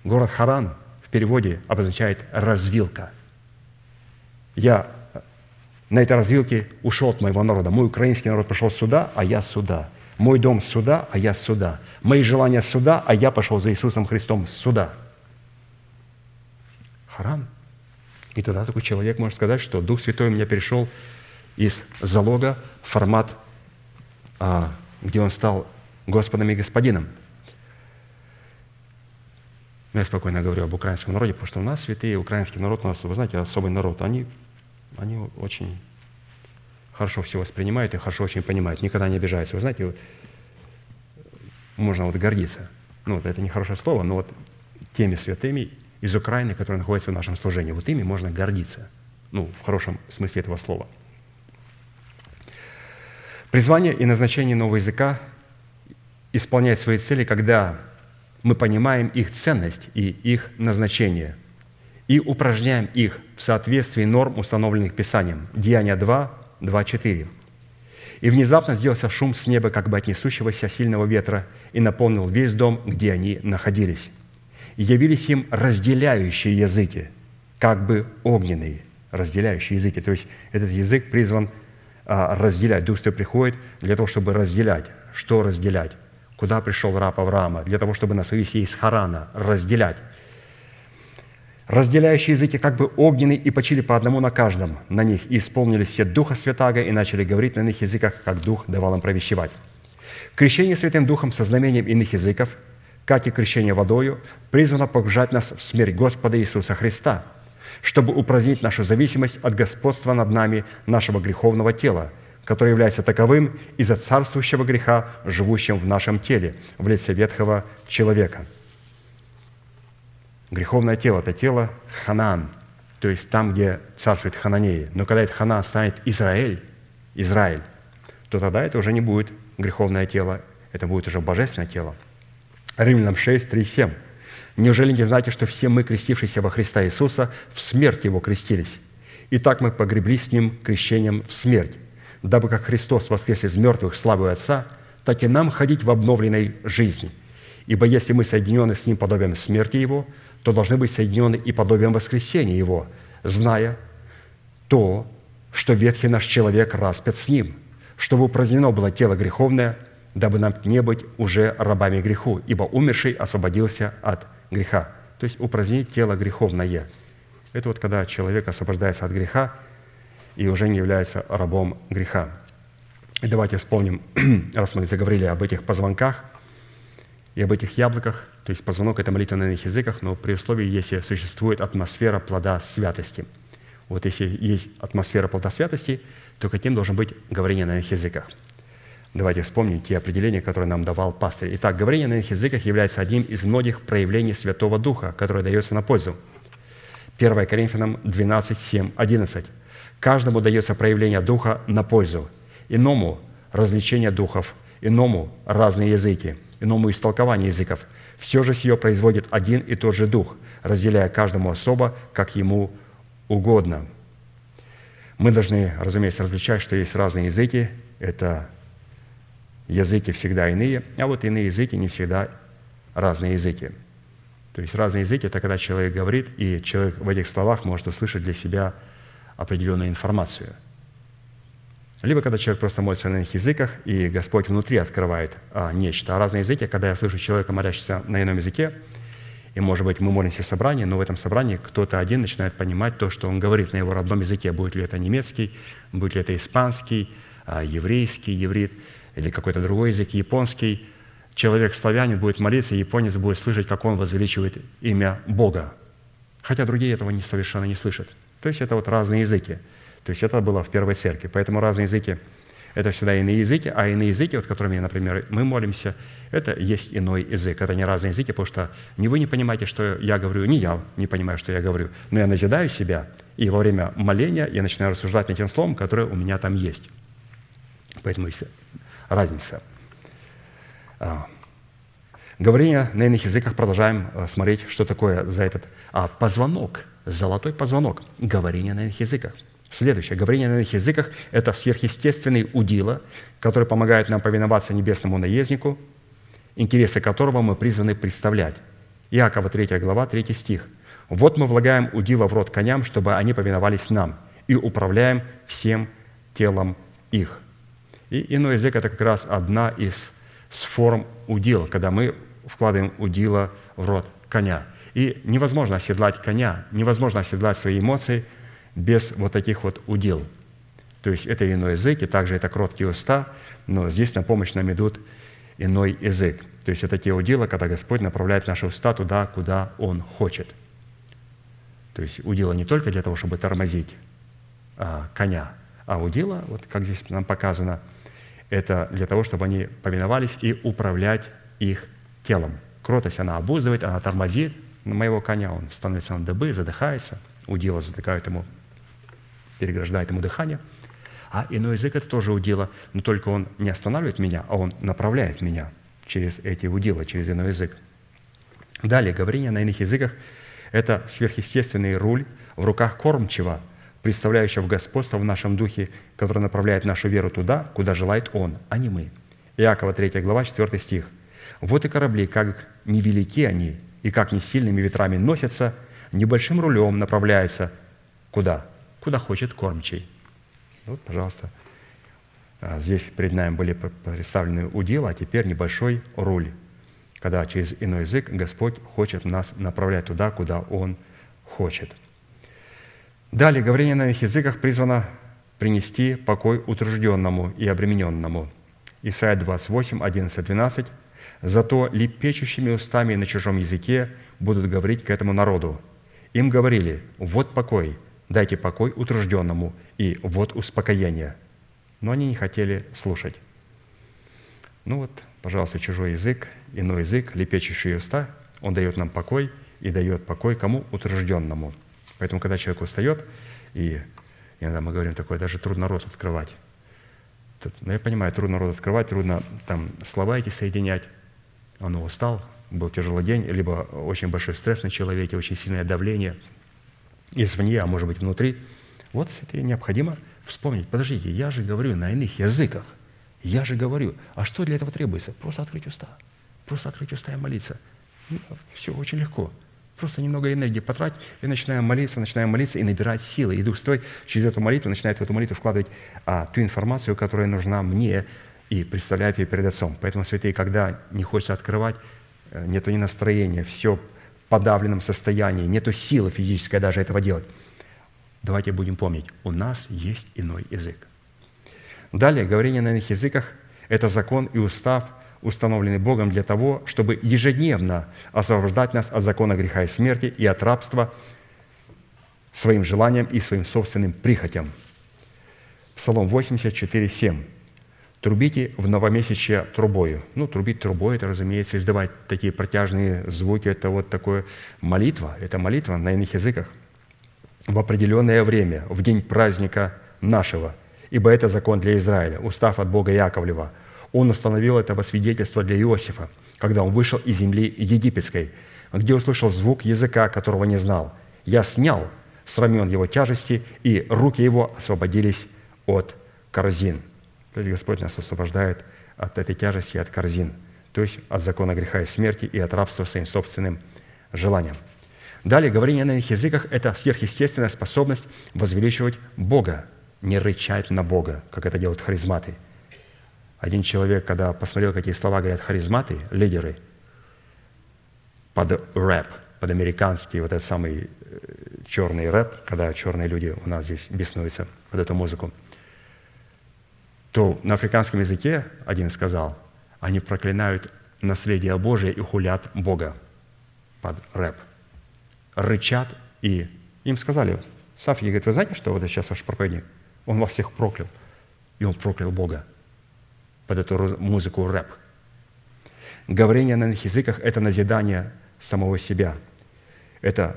[SPEAKER 2] Город Харан в переводе обозначает «развилка». Я на этой развилке ушел от моего народа. Мой украинский народ пошел сюда, а я сюда. Мой дом сюда, а я сюда. Мои желания сюда, а я пошел за Иисусом Христом сюда. Харан. И тогда такой человек может сказать, что Дух Святой у меня перешел из залога в формат, а, где он стал Господом и Господином. Я спокойно говорю об украинском народе, потому что у нас святые, украинский народ, у нас, вы знаете, особый народ. Они они очень хорошо все воспринимают и хорошо очень понимают, никогда не обижаются. Вы знаете, вот, можно вот гордиться. Ну, вот это не хорошее слово, но вот теми святыми из Украины, которые находятся в нашем служении, вот ими можно гордиться. Ну, в хорошем смысле этого слова. Призвание и назначение нового языка исполняет свои цели, когда мы понимаем их ценность и их назначение – и упражняем их в соответствии норм, установленных Писанием. Деяния 2, 2, 4. «И внезапно сделался шум с неба, как бы от несущегося сильного ветра, и наполнил весь дом, где они находились. И явились им разделяющие языки, как бы огненные, разделяющие языки. То есть этот язык призван а, разделять. Дух Святой приходит для того, чтобы разделять. Что разделять? Куда пришел раб Авраама? Для того, чтобы нас вывести из Харана, разделять разделяющие языки как бы огненные, и почили по одному на каждом на них, и исполнились все Духа Святаго, и начали говорить на иных языках, как Дух давал им провещевать. Крещение Святым Духом со знамением иных языков, как и крещение водою, призвано погружать нас в смерть Господа Иисуса Христа, чтобы упразднить нашу зависимость от господства над нами нашего греховного тела, которое является таковым из-за царствующего греха, живущим в нашем теле, в лице ветхого человека – Греховное тело – это тело Ханан, то есть там, где царствует Хананеи. Но когда это Ханан станет Израиль, Израиль, то тогда это уже не будет греховное тело, это будет уже божественное тело. Римлянам 6, 3, 7. «Неужели не знаете, что все мы, крестившиеся во Христа Иисуса, в смерть Его крестились? И так мы погребли с Ним крещением в смерть, дабы как Христос воскрес из мертвых славой Отца, так и нам ходить в обновленной жизни. Ибо если мы соединены с Ним подобием смерти Его, то должны быть соединены и подобием воскресения Его, зная то, что ветхий наш человек распят с Ним, чтобы упразднено было тело греховное, дабы нам не быть уже рабами греху, ибо умерший освободился от греха. То есть упразднить тело греховное. Это вот когда человек освобождается от греха и уже не является рабом греха. И давайте вспомним, [clears throat] раз мы заговорили об этих позвонках и об этих яблоках, то есть позвонок – это молитва на иных языках, но при условии, если существует атмосфера плода святости. Вот если есть атмосфера плода святости, то каким должен быть говорение на иных языках? Давайте вспомним те определения, которые нам давал пастырь. Итак, говорение на иных языках является одним из многих проявлений Святого Духа, которое дается на пользу. 1 Коринфянам 12, 7, 11. «Каждому дается проявление Духа на пользу – иному развлечение духов, иному разные языки, иному истолкование языков. Все же сие производит один и тот же Дух, разделяя каждому особо, как ему угодно. Мы должны, разумеется, различать, что есть разные языки. Это языки всегда иные, а вот иные языки не всегда разные языки. То есть разные языки – это когда человек говорит, и человек в этих словах может услышать для себя определенную информацию – либо когда человек просто молится на иных языках, и Господь внутри открывает а, нечто. А разные языки, когда я слышу человека, молящегося на ином языке, и, может быть, мы молимся в собрании, но в этом собрании кто-то один начинает понимать то, что он говорит на его родном языке. Будет ли это немецкий, будет ли это испанский, а, еврейский, еврит, или какой-то другой язык, японский. Человек славянин будет молиться, японец будет слышать, как он возвеличивает имя Бога. Хотя другие этого совершенно не слышат. То есть это вот разные языки – то есть это было в первой церкви. Поэтому разные языки – это всегда иные языки, а иные языки, вот которыми, например, мы молимся, это есть иной язык. Это не разные языки, потому что ни вы не понимаете, что я говорю, ни я не понимаю, что я говорю. Но я назидаю себя, и во время моления я начинаю рассуждать над тем словом, которое у меня там есть. Поэтому есть разница. А, говорение на иных языках продолжаем а, смотреть, что такое за этот а, позвонок, золотой позвонок, говорение на иных языках – Следующее. Говорение на иных языках – это сверхъестественный удила, который помогает нам повиноваться небесному наезднику, интересы которого мы призваны представлять. Иакова 3 глава, 3 стих. «Вот мы влагаем удила в рот коням, чтобы они повиновались нам, и управляем всем телом их». И иной язык – это как раз одна из форм удила, когда мы вкладываем удила в рот коня. И невозможно оседлать коня, невозможно оседлать свои эмоции – без вот таких вот удил. То есть это иной язык, и также это кроткие уста, но здесь на помощь нам идут иной язык. То есть это те удила, когда Господь направляет наши уста туда, куда Он хочет. То есть удила не только для того, чтобы тормозить а, коня, а удила, вот как здесь нам показано, это для того, чтобы они повиновались и управлять их телом. Кротость она обуздывает, она тормозит моего коня, он становится на дыбы, задыхается, удила затыкают ему переграждает ему дыхание. А иной язык – это тоже удила, но только он не останавливает меня, а он направляет меня через эти удила, через иной язык. Далее, говорение на иных языках – это сверхъестественный руль в руках кормчего, представляющего господство в нашем духе, который направляет нашу веру туда, куда желает Он, а не мы. Иакова 3 глава, 4 стих. «Вот и корабли, как невелики они, и как не сильными ветрами носятся, небольшим рулем направляются куда? Куда хочет кормчий. Вот, пожалуйста, а, здесь перед нами были представлены удила, а теперь небольшой руль, когда через иной язык Господь хочет нас направлять туда, куда Он хочет. Далее, говорение на иных языках призвано принести покой утружденному и обремененному. Исайя 28, 11, 12. «Зато лепечущими устами на чужом языке будут говорить к этому народу. Им говорили, вот покой, дайте покой утружденному, и вот успокоение». Но они не хотели слушать. Ну вот, пожалуйста, чужой язык, иной язык, лепечущие уста, он дает нам покой и дает покой кому? Утружденному. Поэтому, когда человек устает, и иногда мы говорим такое, даже трудно рот открывать. Тут, ну, я понимаю, трудно рот открывать, трудно там слова эти соединять. Он устал, был тяжелый день, либо очень большой стресс на человеке, очень сильное давление – извне, а может быть внутри. Вот это необходимо вспомнить. Подождите, я же говорю на иных языках. Я же говорю, а что для этого требуется? Просто открыть уста. Просто открыть уста и молиться. Ну, все очень легко. Просто немного энергии потратить, и начинаем молиться, начинаем молиться и набирать силы. И Дух Святой через эту молитву начинает в эту молитву вкладывать а, ту информацию, которая нужна мне, и представляет ее перед Отцом. Поэтому, святые, когда не хочется открывать, э, нету ни настроения, все подавленном состоянии, нету силы физической даже этого делать. Давайте будем помнить, у нас есть иной язык. Далее, говорение на иных языках – это закон и устав – установленный Богом для того, чтобы ежедневно освобождать нас от закона греха и смерти и от рабства своим желаниям и своим собственным прихотям. Псалом 84, 7. «Трубите в новомесячье трубою». Ну, трубить трубой – это, разумеется, издавать такие протяжные звуки. Это вот такое молитва. Это молитва на иных языках. В определенное время, в день праздника нашего, ибо это закон для Израиля, устав от Бога Яковлева – он установил это во свидетельство для Иосифа, когда он вышел из земли египетской, где услышал звук языка, которого не знал. «Я снял с рамен его тяжести, и руки его освободились от корзин». То есть Господь нас освобождает от этой тяжести, от корзин, то есть от закона греха и смерти и от рабства своим собственным желаниям. Далее, говорение на иных языках – это сверхъестественная способность возвеличивать Бога, не рычать на Бога, как это делают харизматы – один человек, когда посмотрел, какие слова говорят харизматы, лидеры, под рэп, под американский вот этот самый э, черный рэп, когда черные люди у нас здесь беснуются под эту музыку, то на африканском языке, один сказал, они проклинают наследие Божие и хулят Бога под рэп. Рычат и им сказали, Сафьи говорит, вы знаете, что вот сейчас ваш проповедник? Он вас всех проклял. И он проклял Бога под эту музыку рэп. Говорение на иных языках – это назидание самого себя. Это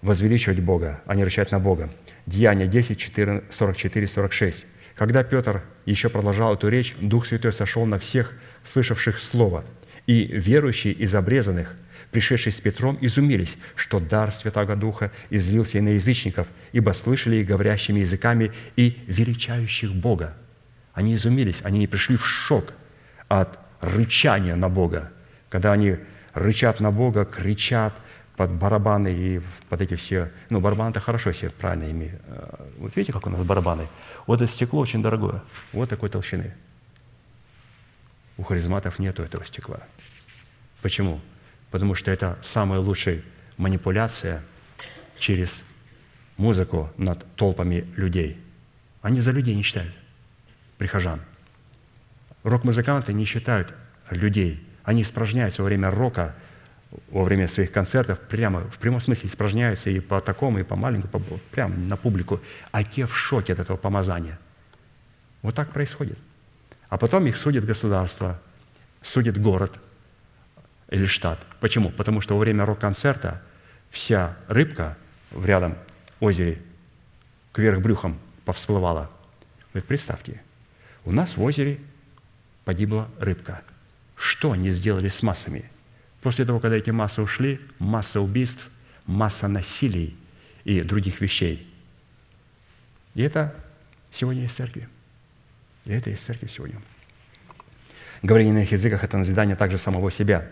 [SPEAKER 2] возвеличивать Бога, а не рычать на Бога. Деяние 10, 4, 44, 46. Когда Петр еще продолжал эту речь, Дух Святой сошел на всех, слышавших Слово. И верующие из обрезанных, пришедшие с Петром, изумились, что дар Святого Духа излился и на язычников, ибо слышали их говорящими языками и величающих Бога. Они изумились, они не пришли в шок от рычания на Бога. Когда они рычат на Бога, кричат под барабаны и под эти все... Ну, барабаны это хорошо, если правильно ими... Э, вот видите, как у нас барабаны? Вот это стекло очень дорогое, вот такой толщины. У харизматов нету этого стекла. Почему? Потому что это самая лучшая манипуляция через музыку над толпами людей. Они за людей не считают прихожан. Рок-музыканты не считают людей. Они испражняются во время рока, во время своих концертов, прямо в прямом смысле испражняются и по такому, и по маленькому, по, прямо на публику. А те в шоке от этого помазания. Вот так происходит. А потом их судит государство, судит город или штат. Почему? Потому что во время рок-концерта вся рыбка в рядом озере кверх брюхом повсплывала. Вы представьте, у нас в озере погибла рыбка. Что они сделали с массами? После того, когда эти массы ушли, масса убийств, масса насилий и других вещей. И это сегодня есть церкви. И это есть церковь сегодня. Говорение на их языках – это назидание также самого себя.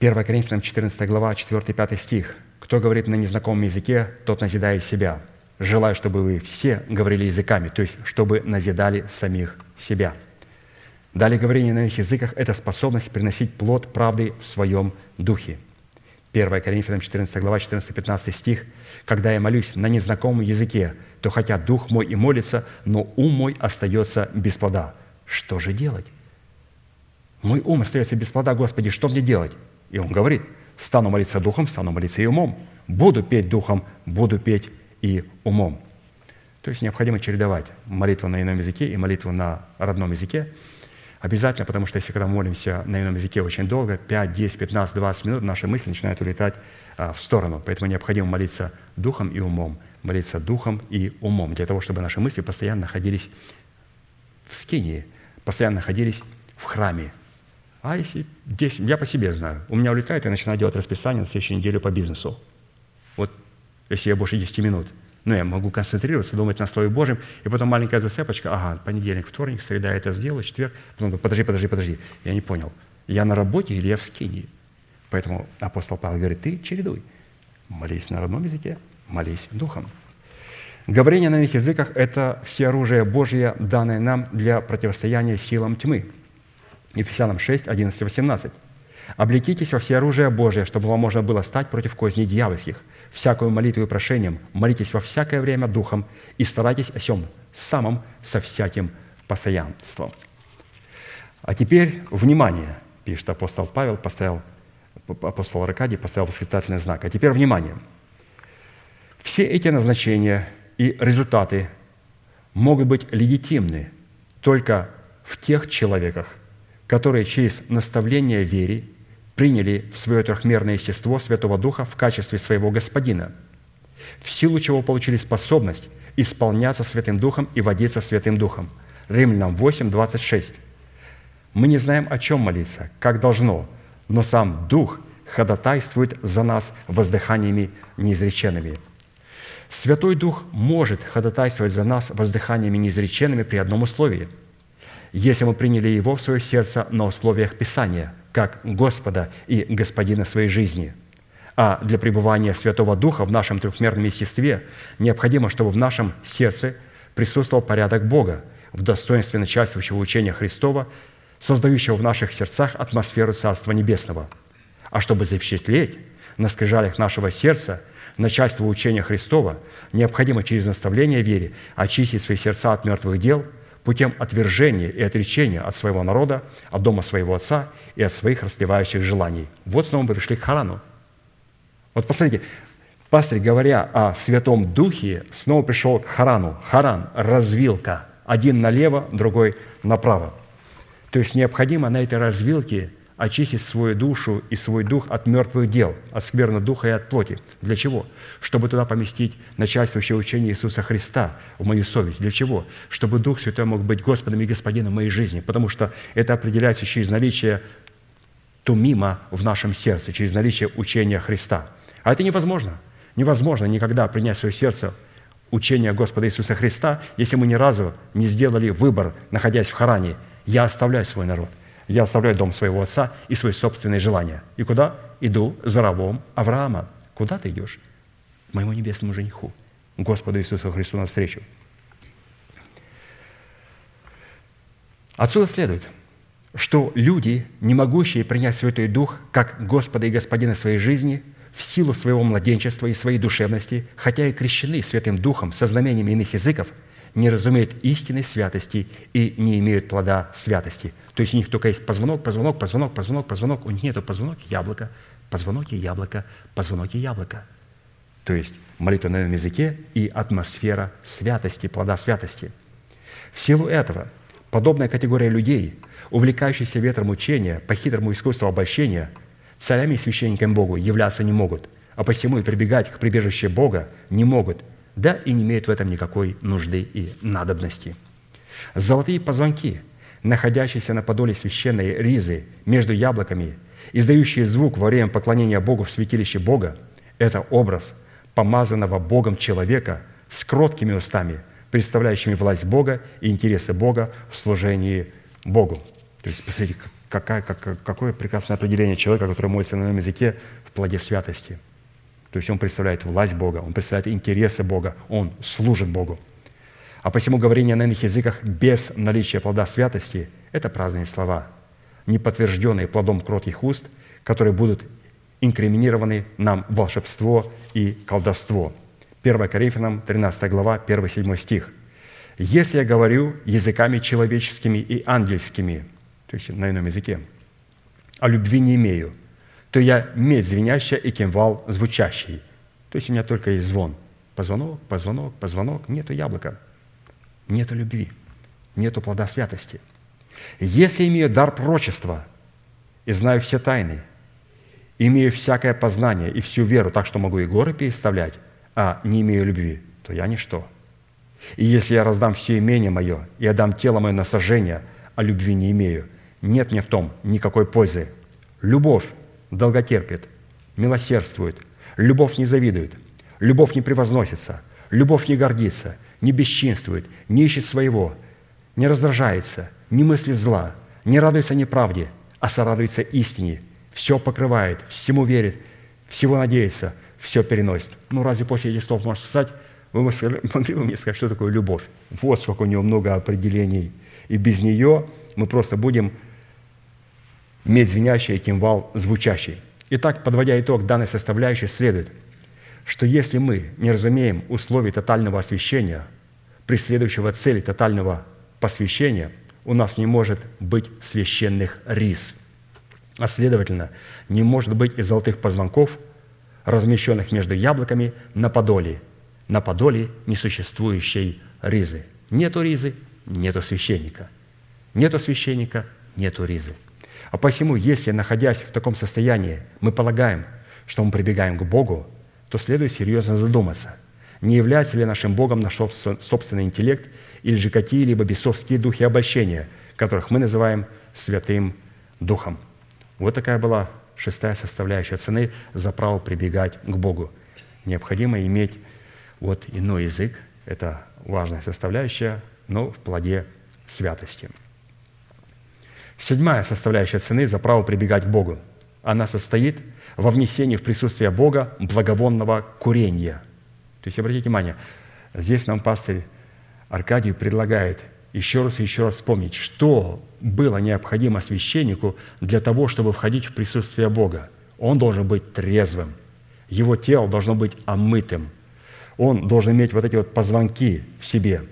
[SPEAKER 2] 1 Коринфянам 14 глава, 4-5 стих. «Кто говорит на незнакомом языке, тот назидает себя, желаю, чтобы вы все говорили языками, то есть чтобы назидали самих себя. Далее говорение на их языках – это способность приносить плод правды в своем духе. 1 Коринфянам 14 глава, 14-15 стих. «Когда я молюсь на незнакомом языке, то хотя дух мой и молится, но ум мой остается без плода». Что же делать? Мой ум остается без плода, Господи, что мне делать? И он говорит, стану молиться духом, стану молиться и умом. Буду петь духом, буду петь и умом. То есть необходимо чередовать молитву на ином языке и молитву на родном языке. Обязательно, потому что если когда молимся на ином языке очень долго, 5, 10, 15, 20 минут, наши мысли начинают улетать а, в сторону. Поэтому необходимо молиться духом и умом. Молиться духом и умом, для того, чтобы наши мысли постоянно находились в скинии, постоянно находились в храме. А если 10, я по себе знаю, у меня улетает, я начинаю делать расписание на следующую неделю по бизнесу. Вот если я больше 10 минут. Но я могу концентрироваться, думать на Слове Божьем, и потом маленькая зацепочка, ага, понедельник, вторник, среда это сделаю, четверг, потом подожди, подожди, подожди, я не понял, я на работе или я в скинии? Поэтому апостол Павел говорит, ты чередуй, молись на родном языке, молись духом. Говорение на иных языках – это все оружие Божье, данное нам для противостояния силам тьмы. Ефесянам 6, 11, 18. «Облекитесь во все оружие Божие, чтобы вам можно было стать против козней дьявольских. Всякую молитву и прошением молитесь во всякое время Духом и старайтесь о всем самом со всяким постоянством». А теперь, внимание, пишет апостол Павел, поставил, апостол Аркадий поставил восклицательный знак. А теперь, внимание. Все эти назначения – и результаты могут быть легитимны только в тех человеках, которые через наставление вере приняли в свое трехмерное естество Святого Духа в качестве своего Господина, в силу чего получили способность исполняться Святым Духом и водиться Святым Духом. Римлянам 8, 26. Мы не знаем, о чем молиться, как должно, но сам Дух ходатайствует за нас воздыханиями неизреченными – Святой Дух может ходатайствовать за нас воздыханиями неизреченными при одном условии. Если мы приняли Его в свое сердце на условиях Писания, как Господа и Господина своей жизни. А для пребывания Святого Духа в нашем трехмерном естестве необходимо, чтобы в нашем сердце присутствовал порядок Бога в достоинстве начальствующего учения Христова, создающего в наших сердцах атмосферу Царства Небесного. А чтобы запечатлеть на скрижалях нашего сердца начальство учения Христова, необходимо через наставление вере очистить свои сердца от мертвых дел путем отвержения и отречения от своего народа, от дома своего отца и от своих расливающих желаний. Вот снова мы пришли к Харану. Вот посмотрите, пастырь, говоря о Святом Духе, снова пришел к Харану. Харан – развилка. Один налево, другой направо. То есть необходимо на этой развилке очистить свою душу и свой дух от мертвых дел, от скверного духа и от плоти. Для чего? Чтобы туда поместить начальствующее учение Иисуса Христа в мою совесть. Для чего? Чтобы Дух Святой мог быть Господом и Господином моей жизни, потому что это определяется через наличие тумима в нашем сердце, через наличие учения Христа. А это невозможно. Невозможно никогда принять в свое сердце учение Господа Иисуса Христа, если мы ни разу не сделали выбор, находясь в Харане. Я оставляю свой народ. Я оставляю дом своего отца и свои собственные желания. И куда? Иду за рабом Авраама. Куда ты идешь? К моему небесному жениху, Господу Иисусу Христу навстречу. Отсюда следует, что люди, не могущие принять Святой Дух как Господа и Господина своей жизни, в силу своего младенчества и своей душевности, хотя и крещены Святым Духом со знамениями иных языков, не разумеют истинной святости и не имеют плода святости. То есть у них только есть позвонок, позвонок, позвонок, позвонок, позвонок. У них нет позвонок, яблоко, позвонок и яблоко, позвонок и яблоко. То есть молитва на этом языке и атмосфера святости, плода святости. В силу этого подобная категория людей, увлекающихся ветром учения по хитрому искусству обольщения, царями и священниками Богу являться не могут, а посему и прибегать к прибежище Бога не могут, да и не имеют в этом никакой нужды и надобности. Золотые позвонки – находящиеся на подоле священной ризы между яблоками, издающие звук во время поклонения Богу в святилище Бога, это образ помазанного Богом человека с кроткими устами, представляющими власть Бога и интересы Бога в служении Богу. То есть, посмотрите, какая, как, какое прекрасное определение человека, который молится на новом языке в плоде святости. То есть он представляет власть Бога, он представляет интересы Бога, он служит Богу. А посему говорение на иных языках без наличия плода святости – это праздные слова, не подтвержденные плодом кротких уст, которые будут инкриминированы нам волшебство и колдовство. 1 Коринфянам 13 глава, 1-7 стих. «Если я говорю языками человеческими и ангельскими, то есть на ином языке, а любви не имею, то я медь звенящая и кимвал звучащий». То есть у меня только есть звон. Позвонок, позвонок, позвонок, нету яблока – нету любви, нету плода святости. Если имею дар пророчества и знаю все тайны, имею всякое познание и всю веру, так что могу и горы переставлять, а не имею любви, то я ничто. И если я раздам все имение мое и отдам тело мое на сожжение, а любви не имею, нет мне в том никакой пользы. Любовь долготерпит, милосердствует, любовь не завидует, любовь не превозносится, Любовь не гордится, не бесчинствует, не ищет своего, не раздражается, не мыслит зла, не радуется неправде, а сорадуется истине, все покрывает, всему верит, всего надеется, все переносит. Ну, разве после этих слов можно сказать, вы [laughs] могли бы мне сказать, что такое любовь? Вот сколько у него много определений. И без нее мы просто будем иметь звенящий кимвал звучащий. Итак, подводя итог данной составляющей, следует, что если мы не разумеем условий тотального освящения, преследующего цели тотального посвящения, у нас не может быть священных рис, а следовательно, не может быть и золотых позвонков, размещенных между яблоками на подоле, на подоле несуществующей ризы. Нету ризы, нету священника. Нету священника, нету ризы. А посему, если, находясь в таком состоянии, мы полагаем, что мы прибегаем к Богу, то следует серьезно задуматься, не является ли нашим Богом наш собственный интеллект или же какие-либо бесовские духи обольщения, которых мы называем Святым Духом. Вот такая была шестая составляющая цены за право прибегать к Богу. Необходимо иметь вот иной язык, это важная составляющая, но в плоде святости – Седьмая составляющая цены за право прибегать к Богу. Она состоит во внесении в присутствие Бога благовонного курения. То есть, обратите внимание, здесь нам пастырь Аркадий предлагает еще раз и еще раз вспомнить, что было необходимо священнику для того, чтобы входить в присутствие Бога. Он должен быть трезвым, его тело должно быть омытым, он должен иметь вот эти вот позвонки в себе.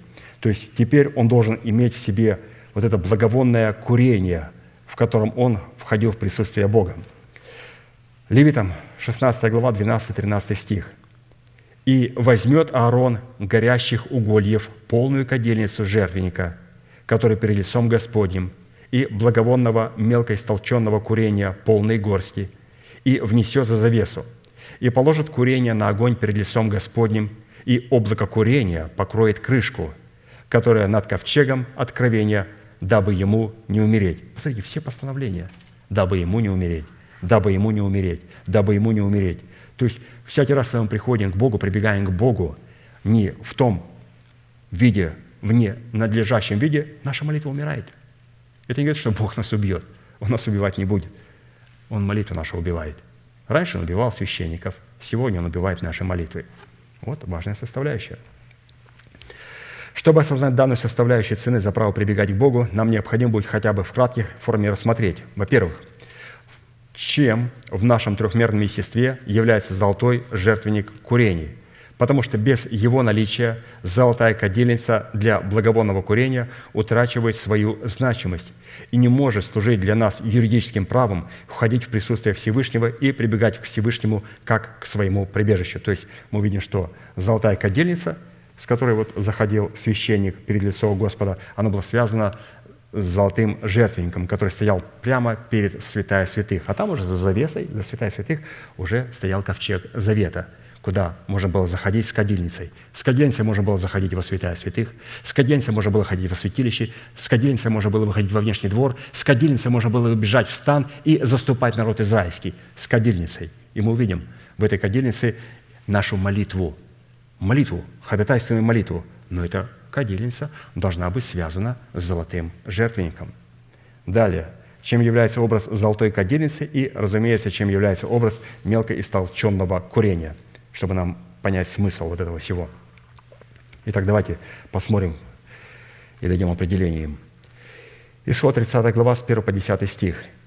[SPEAKER 2] То есть теперь он должен иметь в себе вот это благовонное курение, в котором он входил в присутствие Бога. Левитам 16 глава, 12-13 стих. «И возьмет Аарон горящих угольев полную кадильницу жертвенника, который перед лицом Господним, и благовонного мелкоистолченного курения полной горсти, и внесет за завесу, и положит курение на огонь перед лицом Господним, и облако курения покроет крышку, которая над ковчегом откровения дабы ему не умереть. Посмотрите, все постановления. Дабы ему не умереть, дабы ему не умереть, дабы ему не умереть. То есть всякий раз, когда мы приходим к Богу, прибегаем к Богу, не в том виде, в ненадлежащем виде, наша молитва умирает. Это не говорит, что Бог нас убьет. Он нас убивать не будет. Он молитву нашу убивает. Раньше он убивал священников, сегодня он убивает наши молитвы. Вот важная составляющая – чтобы осознать данную составляющую цены за право прибегать к Богу, нам необходимо будет хотя бы в кратких форме рассмотреть. Во-первых, чем в нашем трехмерном естестве является золотой жертвенник курений. Потому что без его наличия золотая кадильница для благовонного курения утрачивает свою значимость и не может служить для нас юридическим правом входить в присутствие Всевышнего и прибегать к Всевышнему как к своему прибежищу. То есть мы видим, что золотая кадильница – с которой вот заходил священник перед лицом Господа, оно было связано с золотым жертвенником, который стоял прямо перед святая святых. А там уже за завесой, за святая святых, уже стоял ковчег завета, куда можно было заходить с кадильницей. С кадильницей можно было заходить во святая святых, с кадильницей можно было ходить во святилище, с кадильницей можно было выходить во внешний двор, с кадильницей можно было бежать в стан и заступать народ израильский. С кадильницей. И мы увидим в этой кадильнице нашу молитву – молитву, ходатайственную молитву, но эта кадильница должна быть связана с золотым жертвенником. Далее, чем является образ золотой кадильницы и, разумеется, чем является образ мелко истолченного курения, чтобы нам понять смысл вот этого всего. Итак, давайте посмотрим и дадим определение им. Исход 30 глава с 1 по 10 стих –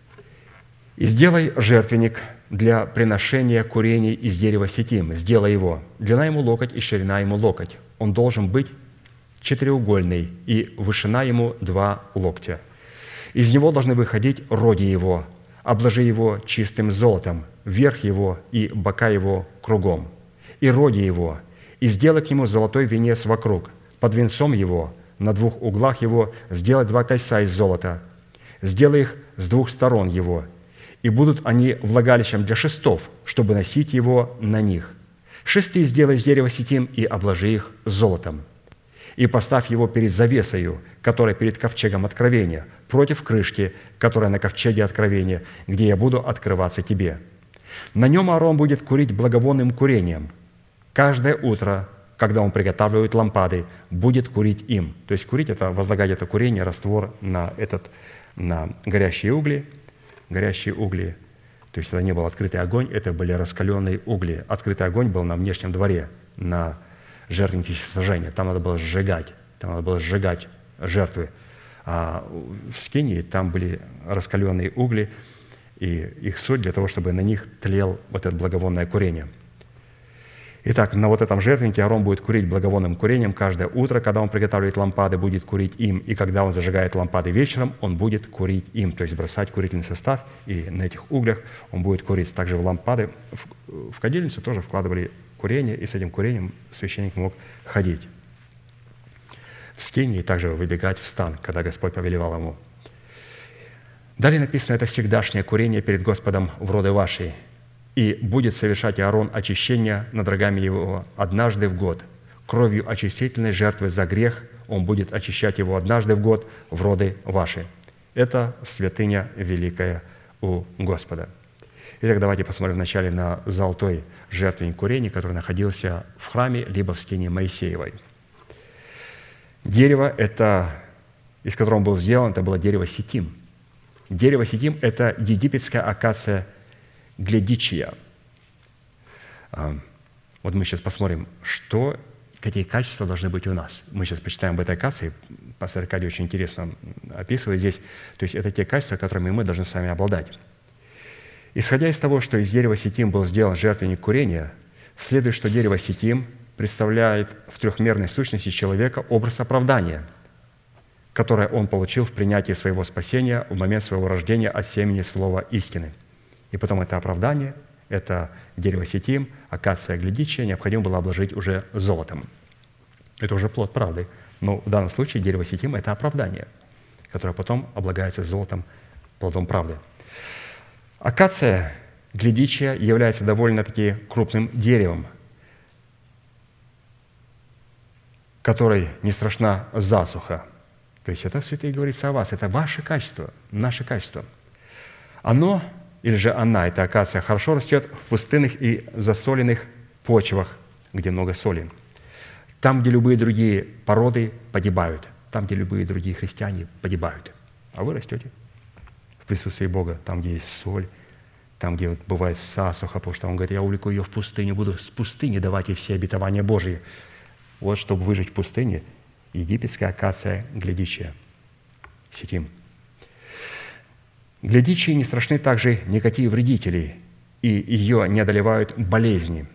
[SPEAKER 2] и сделай жертвенник для приношения курений из дерева сетим. Сделай его. Длина ему локоть и ширина ему локоть. Он должен быть четыреугольный, и вышина ему два локтя. Из него должны выходить роди его. Обложи его чистым золотом, верх его и бока его кругом. И роди его. И сделай к нему золотой венец вокруг. Под венцом его, на двух углах его, сделай два кольца из золота. Сделай их с двух сторон его – и будут они влагалищем для шестов, чтобы носить его на них. Шесты сделай из дерева сетим и обложи их золотом. И поставь его перед завесою, которая перед ковчегом откровения, против крышки, которая на ковчеге откровения, где я буду открываться тебе. На нем Аарон будет курить благовонным курением каждое утро, когда он приготавливает лампады, будет курить им. То есть курить – это возлагать это курение, раствор на, этот, на горящие угли, горящие угли. То есть это не был открытый огонь, это были раскаленные угли. Открытый огонь был на внешнем дворе, на жертвеннике сожжения. Там надо было сжигать, там надо было сжигать жертвы. А в Скинии там были раскаленные угли, и их суть для того, чтобы на них тлел вот это благовонное курение – Итак, на вот этом жертвеннике Арон будет курить благовонным курением каждое утро, когда он приготавливает лампады, будет курить им, и когда он зажигает лампады вечером, он будет курить им, то есть бросать курительный состав, и на этих углях он будет курить. Также в лампады, в, в кадильницу тоже вкладывали курение, и с этим курением священник мог ходить. В скинии также выбегать в стан, когда Господь повелевал ему. Далее написано, это всегдашнее курение перед Господом в роды вашей – и будет совершать Аарон очищение над рогами его однажды в год. Кровью очистительной жертвы за грех он будет очищать его однажды в год в роды ваши. Это святыня великая у Господа. Итак, давайте посмотрим вначале на золотой жертвенник курения, который находился в храме, либо в скине Моисеевой. Дерево, это, из которого он был сделан, это было дерево сетим. Дерево сетим – это египетская акация – глядичия. А, вот мы сейчас посмотрим, что, какие качества должны быть у нас. Мы сейчас почитаем об этой акации. Пастор Аркадий очень интересно описывает здесь. То есть это те качества, которыми мы должны с вами обладать. Исходя из того, что из дерева сетим был сделан жертвенник курения, следует, что дерево сетим представляет в трехмерной сущности человека образ оправдания, которое он получил в принятии своего спасения в момент своего рождения от семени слова истины – и потом это оправдание, это дерево сетим, акация глядичья необходимо было обложить уже золотом. Это уже плод правды. Но в данном случае дерево сетим – это оправдание, которое потом облагается золотом, плодом правды. Акация глядичья является довольно-таки крупным деревом, которой не страшна засуха. То есть это, святые, говорится о вас. Это ваше качество, наше качество. Оно или же она, эта акация, хорошо растет в пустынных и засоленных почвах, где много соли. Там, где любые другие породы погибают, там, где любые другие христиане погибают. А вы растете в присутствии Бога, там, где есть соль, там, где бывает сасуха, потому что он говорит, я увлеку ее в пустыню, буду с пустыни давать ей все обетования Божьи. Вот, чтобы выжить в пустыне, египетская акация глядичья. Сетим – Глядичи не страшны также никакие вредители, и ее не одолевают болезни.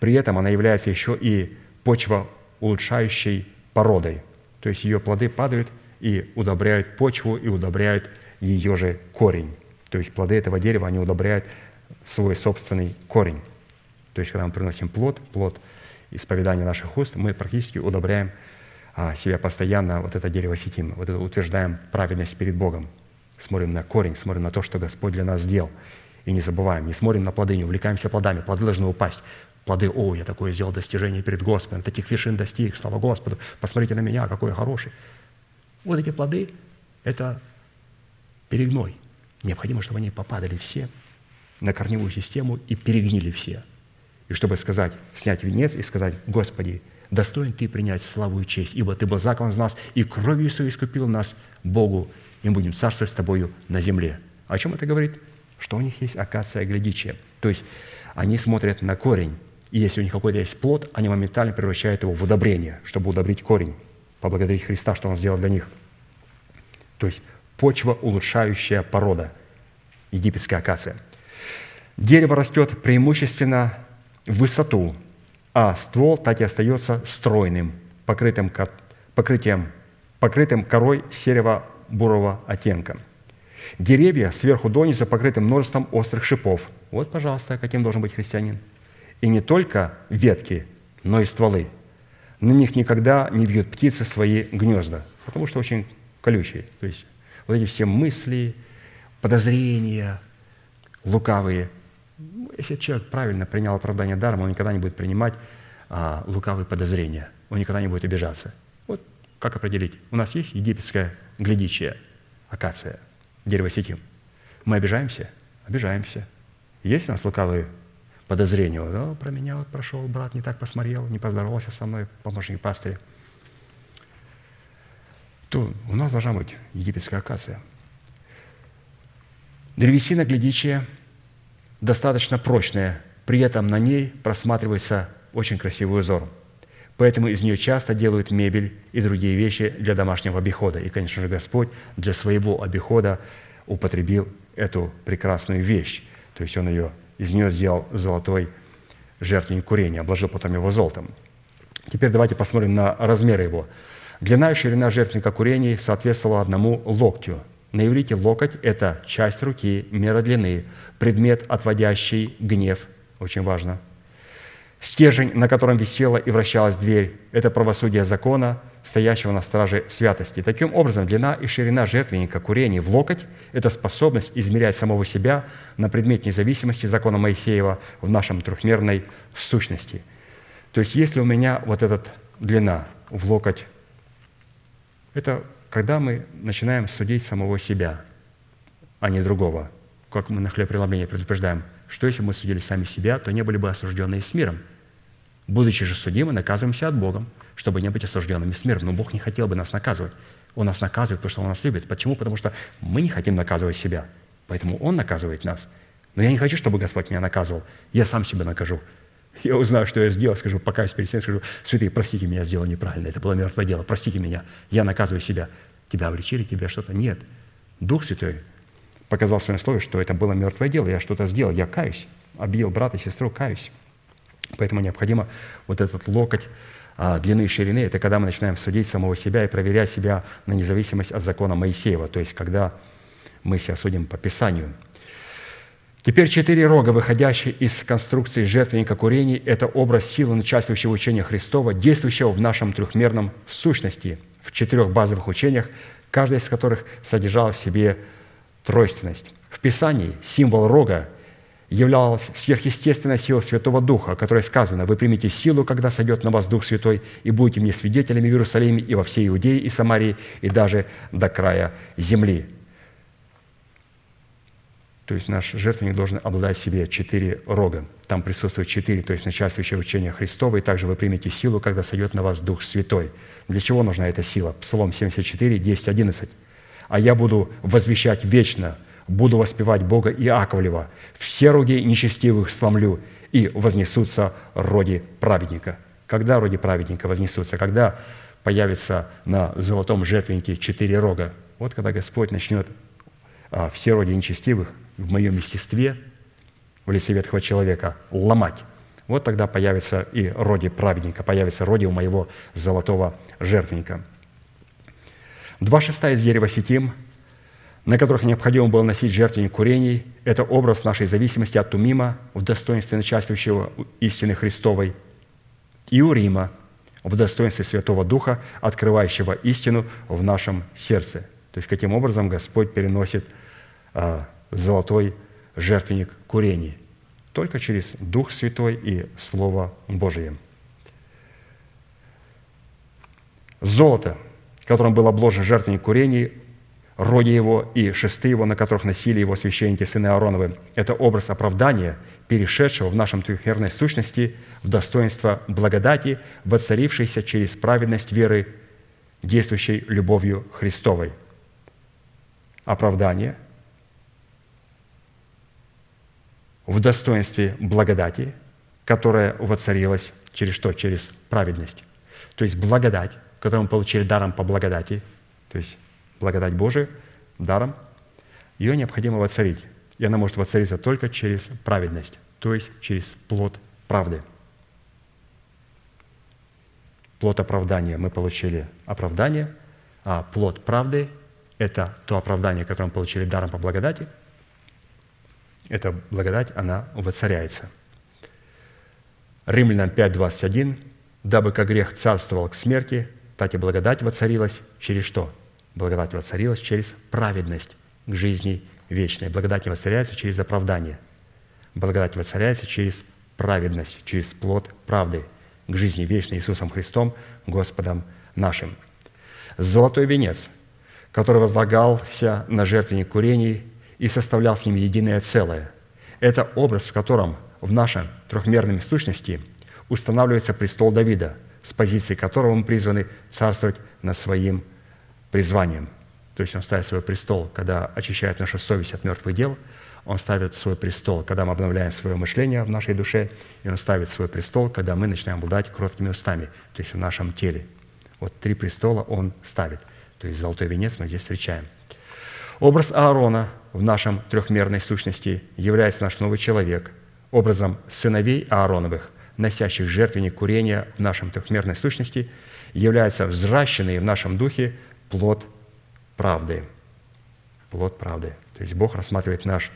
[SPEAKER 2] При этом она является еще и почва улучшающей породой. То есть ее плоды падают и удобряют почву, и удобряют ее же корень. То есть плоды этого дерева, они удобряют свой собственный корень. То есть, когда мы приносим плод, плод исповедания наших уст, мы практически удобряем а, себя постоянно, вот это дерево сетим, вот это утверждаем правильность перед Богом смотрим на корень, смотрим на то, что Господь для нас сделал. И не забываем, не смотрим на плоды, не увлекаемся плодами. Плоды должны упасть. Плоды, о, я такое сделал достижение перед Господом, таких вершин достиг, слава Господу, посмотрите на меня, какой я хороший. Вот эти плоды – это перегной. Необходимо, чтобы они попадали все на корневую систему и перегнили все. И чтобы сказать, снять венец и сказать, Господи, достоин Ты принять славу и честь, ибо Ты был заклан из нас, и кровью Иисуса искупил нас Богу и мы будем царствовать с тобою на земле. О чем это говорит? Что у них есть акация глядичия. То есть они смотрят на корень, и если у них какой-то есть плод, они моментально превращают его в удобрение, чтобы удобрить корень, поблагодарить Христа, что Он сделал для них. То есть почва улучшающая порода, египетская акация. Дерево растет преимущественно в высоту, а ствол так и остается стройным, покрытым, покрытием, покрытым корой серого бурого оттенка. Деревья сверху донизу покрыты множеством острых шипов. Вот, пожалуйста, каким должен быть христианин. И не только ветки, но и стволы. На них никогда не вьют птицы свои гнезда, потому что очень колючие. То есть вот эти все мысли, подозрения, лукавые. Если человек правильно принял оправдание даром, он никогда не будет принимать а, лукавые подозрения, он никогда не будет обижаться. Как определить? У нас есть египетская глядичья, акация, дерево сетим. Мы обижаемся? Обижаемся. Есть у нас лукавые подозрению. Да, про меня вот прошел брат, не так посмотрел, не поздоровался со мной, помощник пастыря. То у нас должна быть египетская акация. Древесина глядичья достаточно прочная, при этом на ней просматривается очень красивый узор. Поэтому из нее часто делают мебель и другие вещи для домашнего обихода. И, конечно же, Господь для своего обихода употребил эту прекрасную вещь. То есть Он ее, из нее сделал золотой жертвенник курения, обложил потом его золотом. Теперь давайте посмотрим на размеры его. Длина и ширина жертвенника курений соответствовала одному локтю. На иврите локоть – это часть руки, мера длины, предмет, отводящий гнев, очень важно – Стержень, на котором висела и вращалась дверь, это правосудие закона, стоящего на страже святости. Таким образом, длина и ширина жертвенника курения в локоть – это способность измерять самого себя на предмет независимости закона Моисеева в нашем трехмерной сущности. То есть, если у меня вот эта длина в локоть, это когда мы начинаем судить самого себя, а не другого. Как мы на хлеб предупреждаем, что если мы судили сами себя, то не были бы осужденные с миром – Будучи же судимы, наказываемся от Бога, чтобы не быть осужденными смертью. Но Бог не хотел бы нас наказывать. Он нас наказывает, потому что Он нас любит. Почему? Потому что мы не хотим наказывать себя. Поэтому Он наказывает нас. Но я не хочу, чтобы Господь меня наказывал. Я сам себя накажу. Я узнаю, что я сделал, скажу, покаюсь перед всеми, скажу, святые, простите меня, я сделал неправильно, это было мертвое дело, простите меня, я наказываю себя. Тебя обличили, тебя что-то? Нет. Дух Святой показал в своем слове, что это было мертвое дело, я что-то сделал, я каюсь, обидел брата, сестру, каюсь. Поэтому необходимо вот этот локоть а, длины и ширины, это когда мы начинаем судить самого себя и проверять себя на независимость от закона Моисеева, то есть когда мы себя судим по Писанию. Теперь четыре рога, выходящие из конструкции жертвенника курений, это образ силы начальствующего учения Христова, действующего в нашем трехмерном сущности, в четырех базовых учениях, каждая из которых содержала в себе тройственность. В Писании символ рога являлась сверхъестественная сила Святого Духа, о которой сказано, «Вы примите силу, когда сойдет на вас Дух Святой, и будете мне свидетелями в Иерусалиме и во всей Иудее и Самарии, и даже до края земли». То есть наш жертвенник должен обладать в себе четыре рога. Там присутствует четыре, то есть начальствующее учение Христово, и также вы примете силу, когда сойдет на вас Дух Святой. Для чего нужна эта сила? Псалом 74, 10, 11. «А я буду возвещать вечно – буду воспевать Бога Иаковлева, все роги нечестивых сломлю, и вознесутся роди праведника». Когда роди праведника вознесутся? Когда появится на золотом жертвеннике четыре рога? Вот когда Господь начнет а, все роди нечестивых в моем естестве, в лице ветхого человека, ломать. Вот тогда появится и роди праведника, появится роди у моего золотого жертвенника. Два шеста из дерева сетим – на которых необходимо было носить жертвенник курений, это образ нашей зависимости от Тумима в достоинстве начальствующего истины Христовой и Урима в достоинстве Святого Духа, открывающего истину в нашем сердце. То есть, каким образом Господь переносит а, золотой жертвенник курений? Только через Дух Святой и Слово Божие. Золото, которым был обложен жертвенник курений, роде его и шесты его, на которых носили его священники, сыны Аароновы. Это образ оправдания, перешедшего в нашем трехмерной сущности в достоинство благодати, воцарившейся через праведность веры, действующей любовью Христовой. Оправдание в достоинстве благодати, которая воцарилась через что? Через праведность. То есть благодать, которую мы получили даром по благодати, то есть благодать Божия даром, ее необходимо воцарить. И она может воцариться только через праведность, то есть через плод правды. Плод оправдания мы получили оправдание, а плод правды – это то оправдание, которое мы получили даром по благодати. Эта благодать, она воцаряется. Римлянам 5:21 «Дабы как грех царствовал к смерти, так и благодать воцарилась через что? Благодать воцарилась через праведность к жизни вечной. Благодать не воцаряется через оправдание. Благодать воцаряется через праведность, через плод правды к жизни вечной Иисусом Христом, Господом нашим. Золотой венец, который возлагался на жертвенник курений и составлял с ним единое целое, это образ, в котором в нашем трехмерном сущности устанавливается престол Давида, с позиции которого мы призваны царствовать над своим призванием. То есть Он ставит свой престол, когда очищает нашу совесть от мертвых дел, Он ставит свой престол, когда мы обновляем свое мышление в нашей душе, и Он ставит свой престол, когда мы начинаем обладать кроткими устами, то есть в нашем теле. Вот три престола Он ставит. То есть золотой венец мы здесь встречаем. Образ Аарона в нашем трехмерной сущности является наш новый человек, образом сыновей Аароновых, носящих жертвенник курения в нашем трехмерной сущности, является взращенный в нашем духе плод правды. Плод правды. То есть Бог рассматривает наш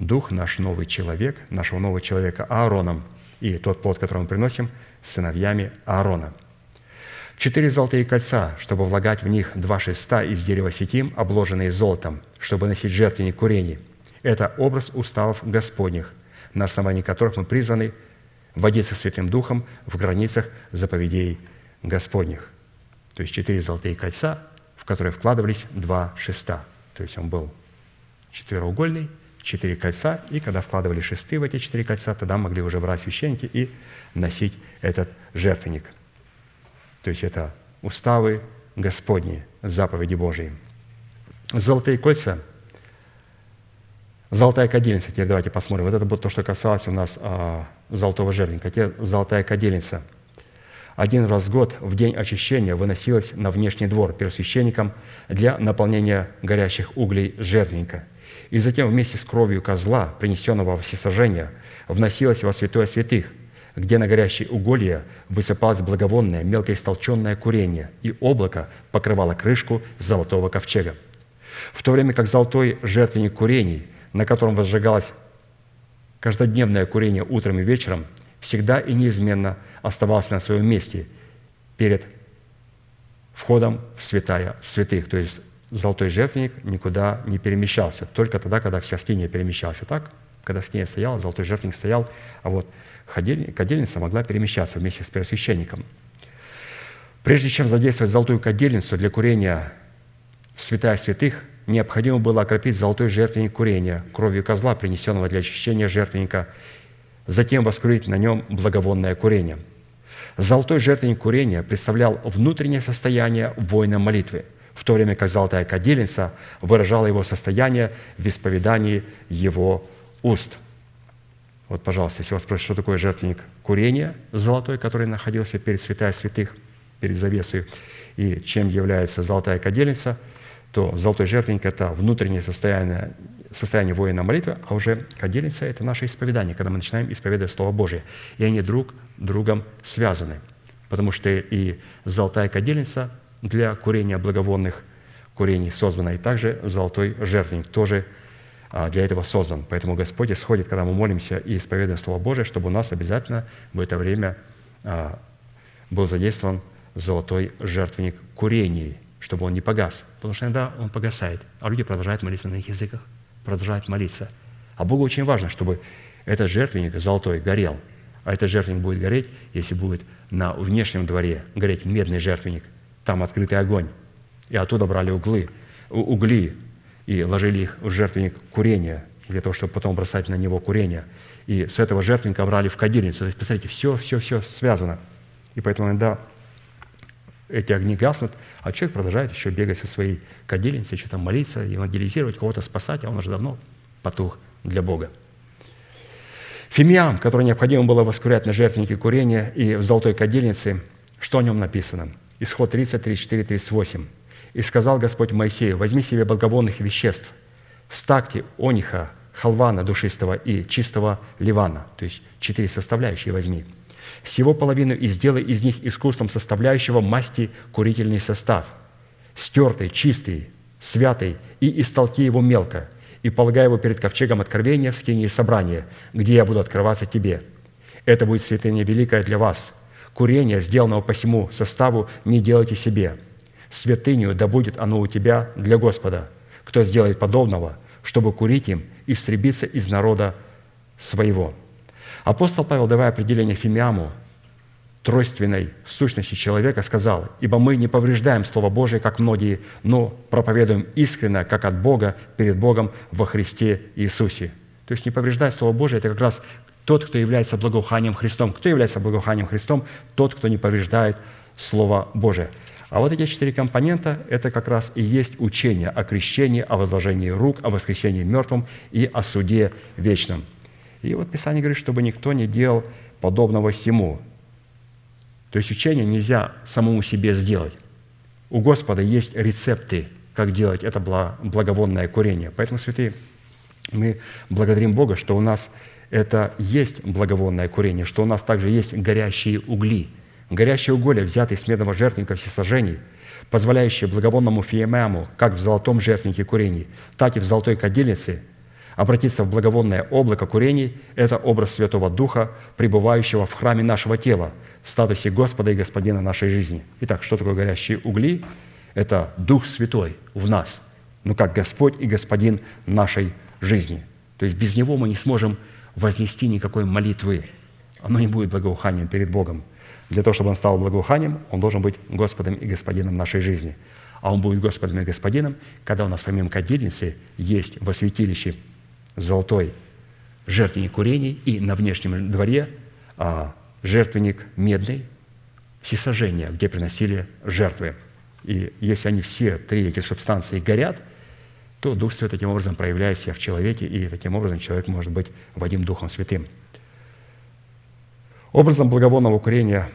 [SPEAKER 2] дух, наш новый человек, нашего нового человека Аароном, и тот плод, который мы приносим, сыновьями Аарона – Четыре золотые кольца, чтобы влагать в них два шеста из дерева сетим, обложенные золотом, чтобы носить жертвенник курений. Это образ уставов Господних, на основании которых мы призваны водиться Святым Духом в границах заповедей Господних. То есть четыре золотые кольца, в которые вкладывались два шеста. То есть он был четвероугольный, четыре кольца, и когда вкладывали шесты в эти четыре кольца, тогда могли уже брать священники и носить этот жертвенник – то есть это уставы Господни, заповеди Божьи. Золотые кольца, золотая кадильница, теперь давайте посмотрим. Вот это было то, что касалось у нас а, золотого жертвенника. Теперь золотая кадильница. Один раз в год в день очищения выносилась на внешний двор первосвященником для наполнения горящих углей жертвенника. И затем вместе с кровью козла, принесенного во всесожжение, вносилась во святое святых – где на горящие уголья высыпалось благовонное, мелкоистолченное курение, и облако покрывало крышку золотого ковчега. В то время как золотой жертвенник курений, на котором возжигалось каждодневное курение утром и вечером, всегда и неизменно оставался на своем месте перед входом в святая святых. То есть золотой жертвенник никуда не перемещался, только тогда, когда вся скиния перемещалась. Так, когда скиния стояла, золотой жертвенник стоял, а вот кадильница могла перемещаться вместе с первосвященником. Прежде чем задействовать золотую кадильницу для курения в святая святых, необходимо было окропить золотой жертвенник курения кровью козла, принесенного для очищения жертвенника, затем воскурить на нем благовонное курение. Золотой жертвенник курения представлял внутреннее состояние воина молитвы, в то время как золотая кадильница выражала его состояние в исповедании его уст – вот, пожалуйста, если вас спросят, что такое жертвенник курения золотой, который находился перед святая святых, перед завесой, и чем является золотая кадильница, то золотой жертвенник – это внутреннее состояние, состояние воина молитвы, а уже кадильница – это наше исповедание, когда мы начинаем исповедовать Слово Божие. И они друг другом связаны, потому что и золотая кадильница для курения благовонных курений создана, и также золотой жертвенник тоже – а, для этого создан. Поэтому Господь исходит, когда мы молимся и исповедуем Слово Божие, чтобы у нас обязательно в это время а, был задействован золотой жертвенник курений, чтобы он не погас. Потому что иногда он погасает, а люди продолжают молиться на их языках, продолжают молиться. А Богу очень важно, чтобы этот жертвенник золотой горел. А этот жертвенник будет гореть, если будет на внешнем дворе гореть медный жертвенник, там открытый огонь. И оттуда брали углы, угли, и ложили их в жертвенник курения, для того, чтобы потом бросать на него курение. И с этого жертвенника брали в кадильницу. То есть, представляете, все, все, все связано. И поэтому иногда эти огни гаснут, а человек продолжает еще бегать со своей кадильницей, что-то молиться, евангелизировать, кого-то спасать, а он уже давно потух для Бога. Фимиам, который необходимо было воскурять на жертвеннике курения и в золотой кадильнице, что о нем написано? Исход 30, 34, 38. И сказал Господь Моисею, возьми себе благовонных веществ, стакти, ониха, халвана душистого и чистого ливана, то есть четыре составляющие возьми. Всего половину и сделай из них искусством составляющего масти курительный состав, стертый, чистый, святый, и истолки его мелко, и полагай его перед ковчегом откровения в скинии собрания, где я буду открываться тебе. Это будет святыня великая для вас. Курение, сделанного по всему составу, не делайте себе – святыню, да будет оно у тебя для Господа. Кто сделает подобного, чтобы курить им, истребиться из народа своего». Апостол Павел, давая определение Фимиаму, тройственной сущности человека, сказал, «Ибо мы не повреждаем Слово Божие, как многие, но проповедуем искренно, как от Бога, перед Богом во Христе Иисусе». То есть не повреждать Слово Божие – это как раз тот, кто является благоуханием Христом. Кто является благоуханием Христом? Тот, кто не повреждает Слово Божие. А вот эти четыре компонента – это как раз и есть учение о крещении, о возложении рук, о воскресении мертвым и о суде вечном. И вот Писание говорит, чтобы никто не делал подобного всему. То есть учение нельзя самому себе сделать. У Господа есть рецепты, как делать это благовонное курение. Поэтому, святые, мы благодарим Бога, что у нас это есть благовонное курение, что у нас также есть горящие угли – горящие уголья, взятые с медного жертвенника всесожжений, позволяющие благовонному фиемаму, как в золотом жертвеннике курений, так и в золотой кадильнице, обратиться в благовонное облако курений – это образ Святого Духа, пребывающего в храме нашего тела, статусе Господа и Господина нашей жизни. Итак, что такое горящие угли? Это Дух Святой в нас, ну как Господь и Господин нашей жизни. То есть без Него мы не сможем вознести никакой молитвы. Оно не будет благоуханием перед Богом – для того, чтобы он стал благоуханием, он должен быть Господом и Господином нашей жизни. А он будет Господом и Господином, когда у нас помимо кадильницы есть во святилище золотой жертвенник курений и на внешнем дворе а, жертвенник медный, всесожжения, где приносили жертвы. И если они все три эти субстанции горят, то Дух Святой таким образом проявляет себя в человеке, и таким образом человек может быть водим Духом Святым – Образом благовонного курения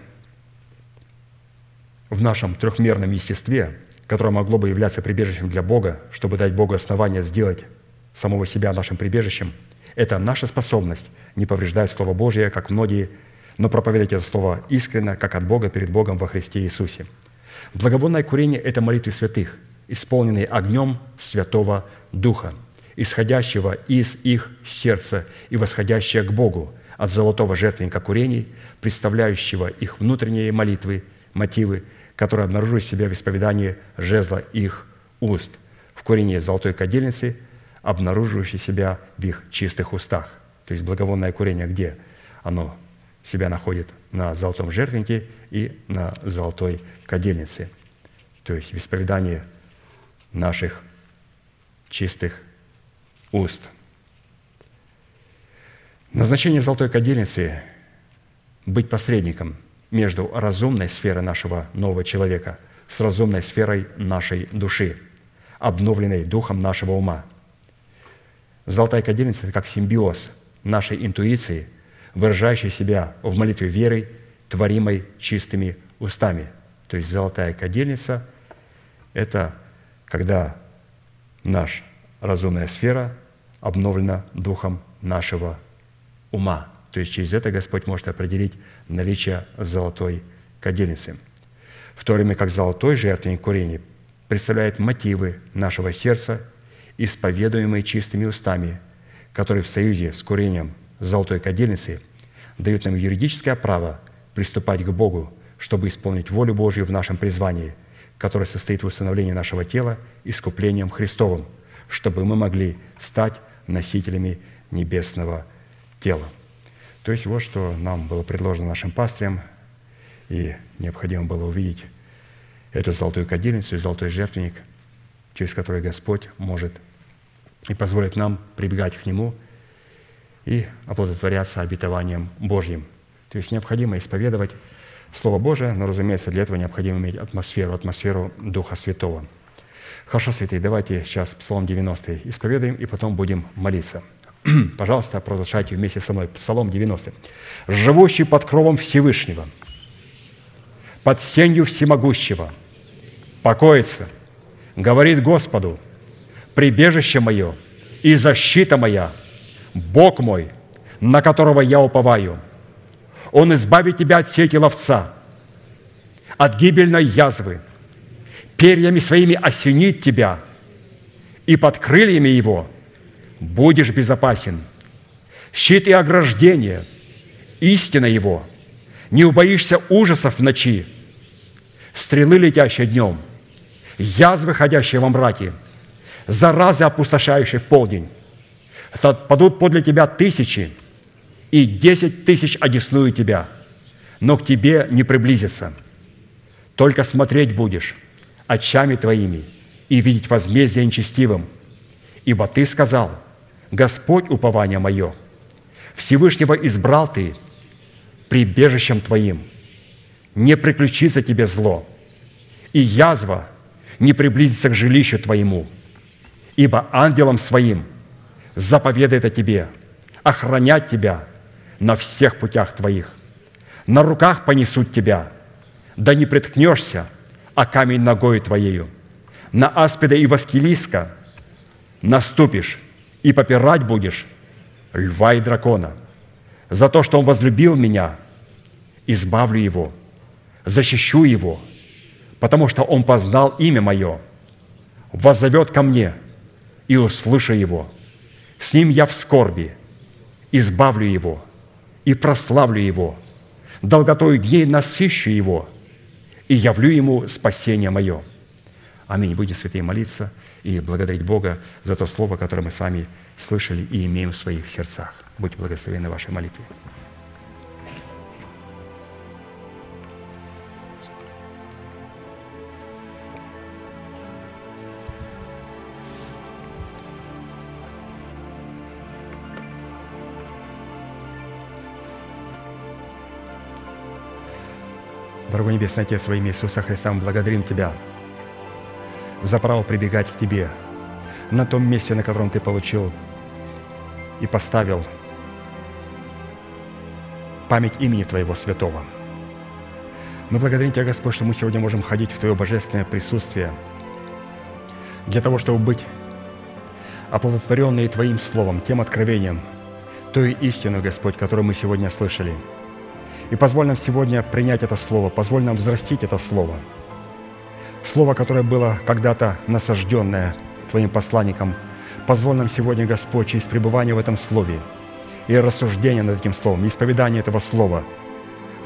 [SPEAKER 2] в нашем трехмерном естестве, которое могло бы являться прибежищем для Бога, чтобы дать Богу основание сделать самого себя нашим прибежищем, это наша способность не повреждать Слово Божье, как многие, но проповедовать это Слово искренно, как от Бога перед Богом во Христе Иисусе. Благовонное курение – это молитвы святых, исполненные огнем Святого Духа, исходящего из их сердца и восходящее к Богу – от золотого жертвенника курений, представляющего их внутренние молитвы, мотивы, которые обнаруживают себя в исповедании жезла их уст, в курении золотой кадильницы, обнаруживающей себя в их чистых устах. То есть благовонное курение где? Оно себя находит на золотом жертвеннике и на золотой кадильнице. То есть в исповедании наших чистых уст – Назначение золотой кадильницы – быть посредником между разумной сферой нашего нового человека с разумной сферой нашей души, обновленной духом нашего ума. Золотая кадильница – это как симбиоз нашей интуиции, выражающей себя в молитве веры, творимой чистыми устами. То есть золотая кадильница – это когда наша разумная сфера обновлена духом нашего ума. То есть через это Господь может определить наличие золотой кадильницы. В то время как золотой жертвенник курения представляет мотивы нашего сердца, исповедуемые чистыми устами, которые в союзе с курением золотой кадильницы дают нам юридическое право приступать к Богу, чтобы исполнить волю Божью в нашем призвании, которое состоит в установлении нашего тела искуплением Христовым, чтобы мы могли стать носителями небесного тела. То есть вот что нам было предложено нашим пастырям, и необходимо было увидеть эту золотую кадильницу и золотой жертвенник, через который Господь может и позволит нам прибегать к Нему и оплодотворяться обетованием Божьим. То есть необходимо исповедовать Слово Божие, но, разумеется, для этого необходимо иметь атмосферу, атмосферу Духа Святого. Хорошо, святые, давайте сейчас Псалом 90 исповедуем, и потом будем молиться [clears throat] – Пожалуйста, продолжайте вместе со мной. Псалом 90. «Живущий под кровом Всевышнего, под сенью Всемогущего, покоится, говорит Господу, прибежище мое и защита моя, Бог мой, на которого я уповаю. Он избавит тебя от сети ловца, от гибельной язвы, перьями своими осенит тебя, и под крыльями его – будешь безопасен. Щит и ограждение, истина его. Не убоишься ужасов в ночи, стрелы, летящие днем, язвы, ходящие во мраке, заразы, опустошающие в полдень. Падут подле тебя тысячи, и десять тысяч одесную тебя, но к тебе не приблизится. Только смотреть будешь очами твоими и видеть возмездие нечестивым. Ибо ты сказал – Господь упование мое. Всевышнего избрал ты прибежищем твоим. Не приключится тебе зло, и язва не приблизится к жилищу твоему, ибо ангелом своим заповедает о тебе охранять тебя на всех путях твоих. На руках понесут тебя, да не приткнешься, а камень ногой твоею. На аспида и воскелиска наступишь, и попирать будешь льва и дракона. За то, что он возлюбил меня, избавлю его, защищу его, потому что он познал имя мое, воззовет ко мне и услышу его. С ним я в скорби, избавлю его и прославлю его, долготою дней насыщу его и явлю ему спасение мое». Аминь. Будем святые молиться и благодарить Бога за то слово, которое мы с вами слышали и имеем в своих сердцах. Будьте благословены вашей молитве. Дорогой Небесный Отец, во имя Иисуса Христа, мы благодарим Тебя за право прибегать к Тебе на том месте, на котором Ты получил и поставил память имени Твоего святого. Мы благодарим Тебя, Господь, что мы сегодня можем ходить в Твое божественное присутствие для того, чтобы быть оплодотворенные Твоим Словом, тем откровением, той истину, Господь, которую мы сегодня слышали. И позволь нам сегодня принять это Слово, позволь нам взрастить это Слово. Слово, которое было когда-то насажденное Твоим посланником – Позволь нам сегодня, Господь, через пребывание в этом Слове и рассуждение над этим Словом, исповедание этого Слова,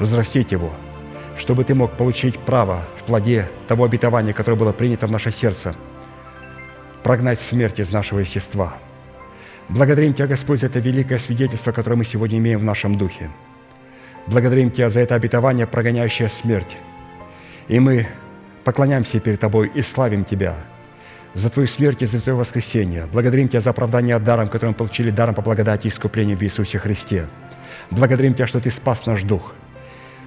[SPEAKER 2] взрастить его, чтобы Ты мог получить право в плоде того обетования, которое было принято в наше сердце, прогнать смерть из нашего естества. Благодарим Тебя, Господь, за это великое свидетельство, которое мы сегодня имеем в нашем духе. Благодарим Тебя за это обетование, прогоняющее смерть. И мы поклоняемся перед Тобой и славим Тебя – за Твою смерть и за Твое воскресение. Благодарим Тебя за оправдание даром, которое мы получили даром по благодати и искуплению в Иисусе Христе. Благодарим Тебя, что Ты спас наш дух.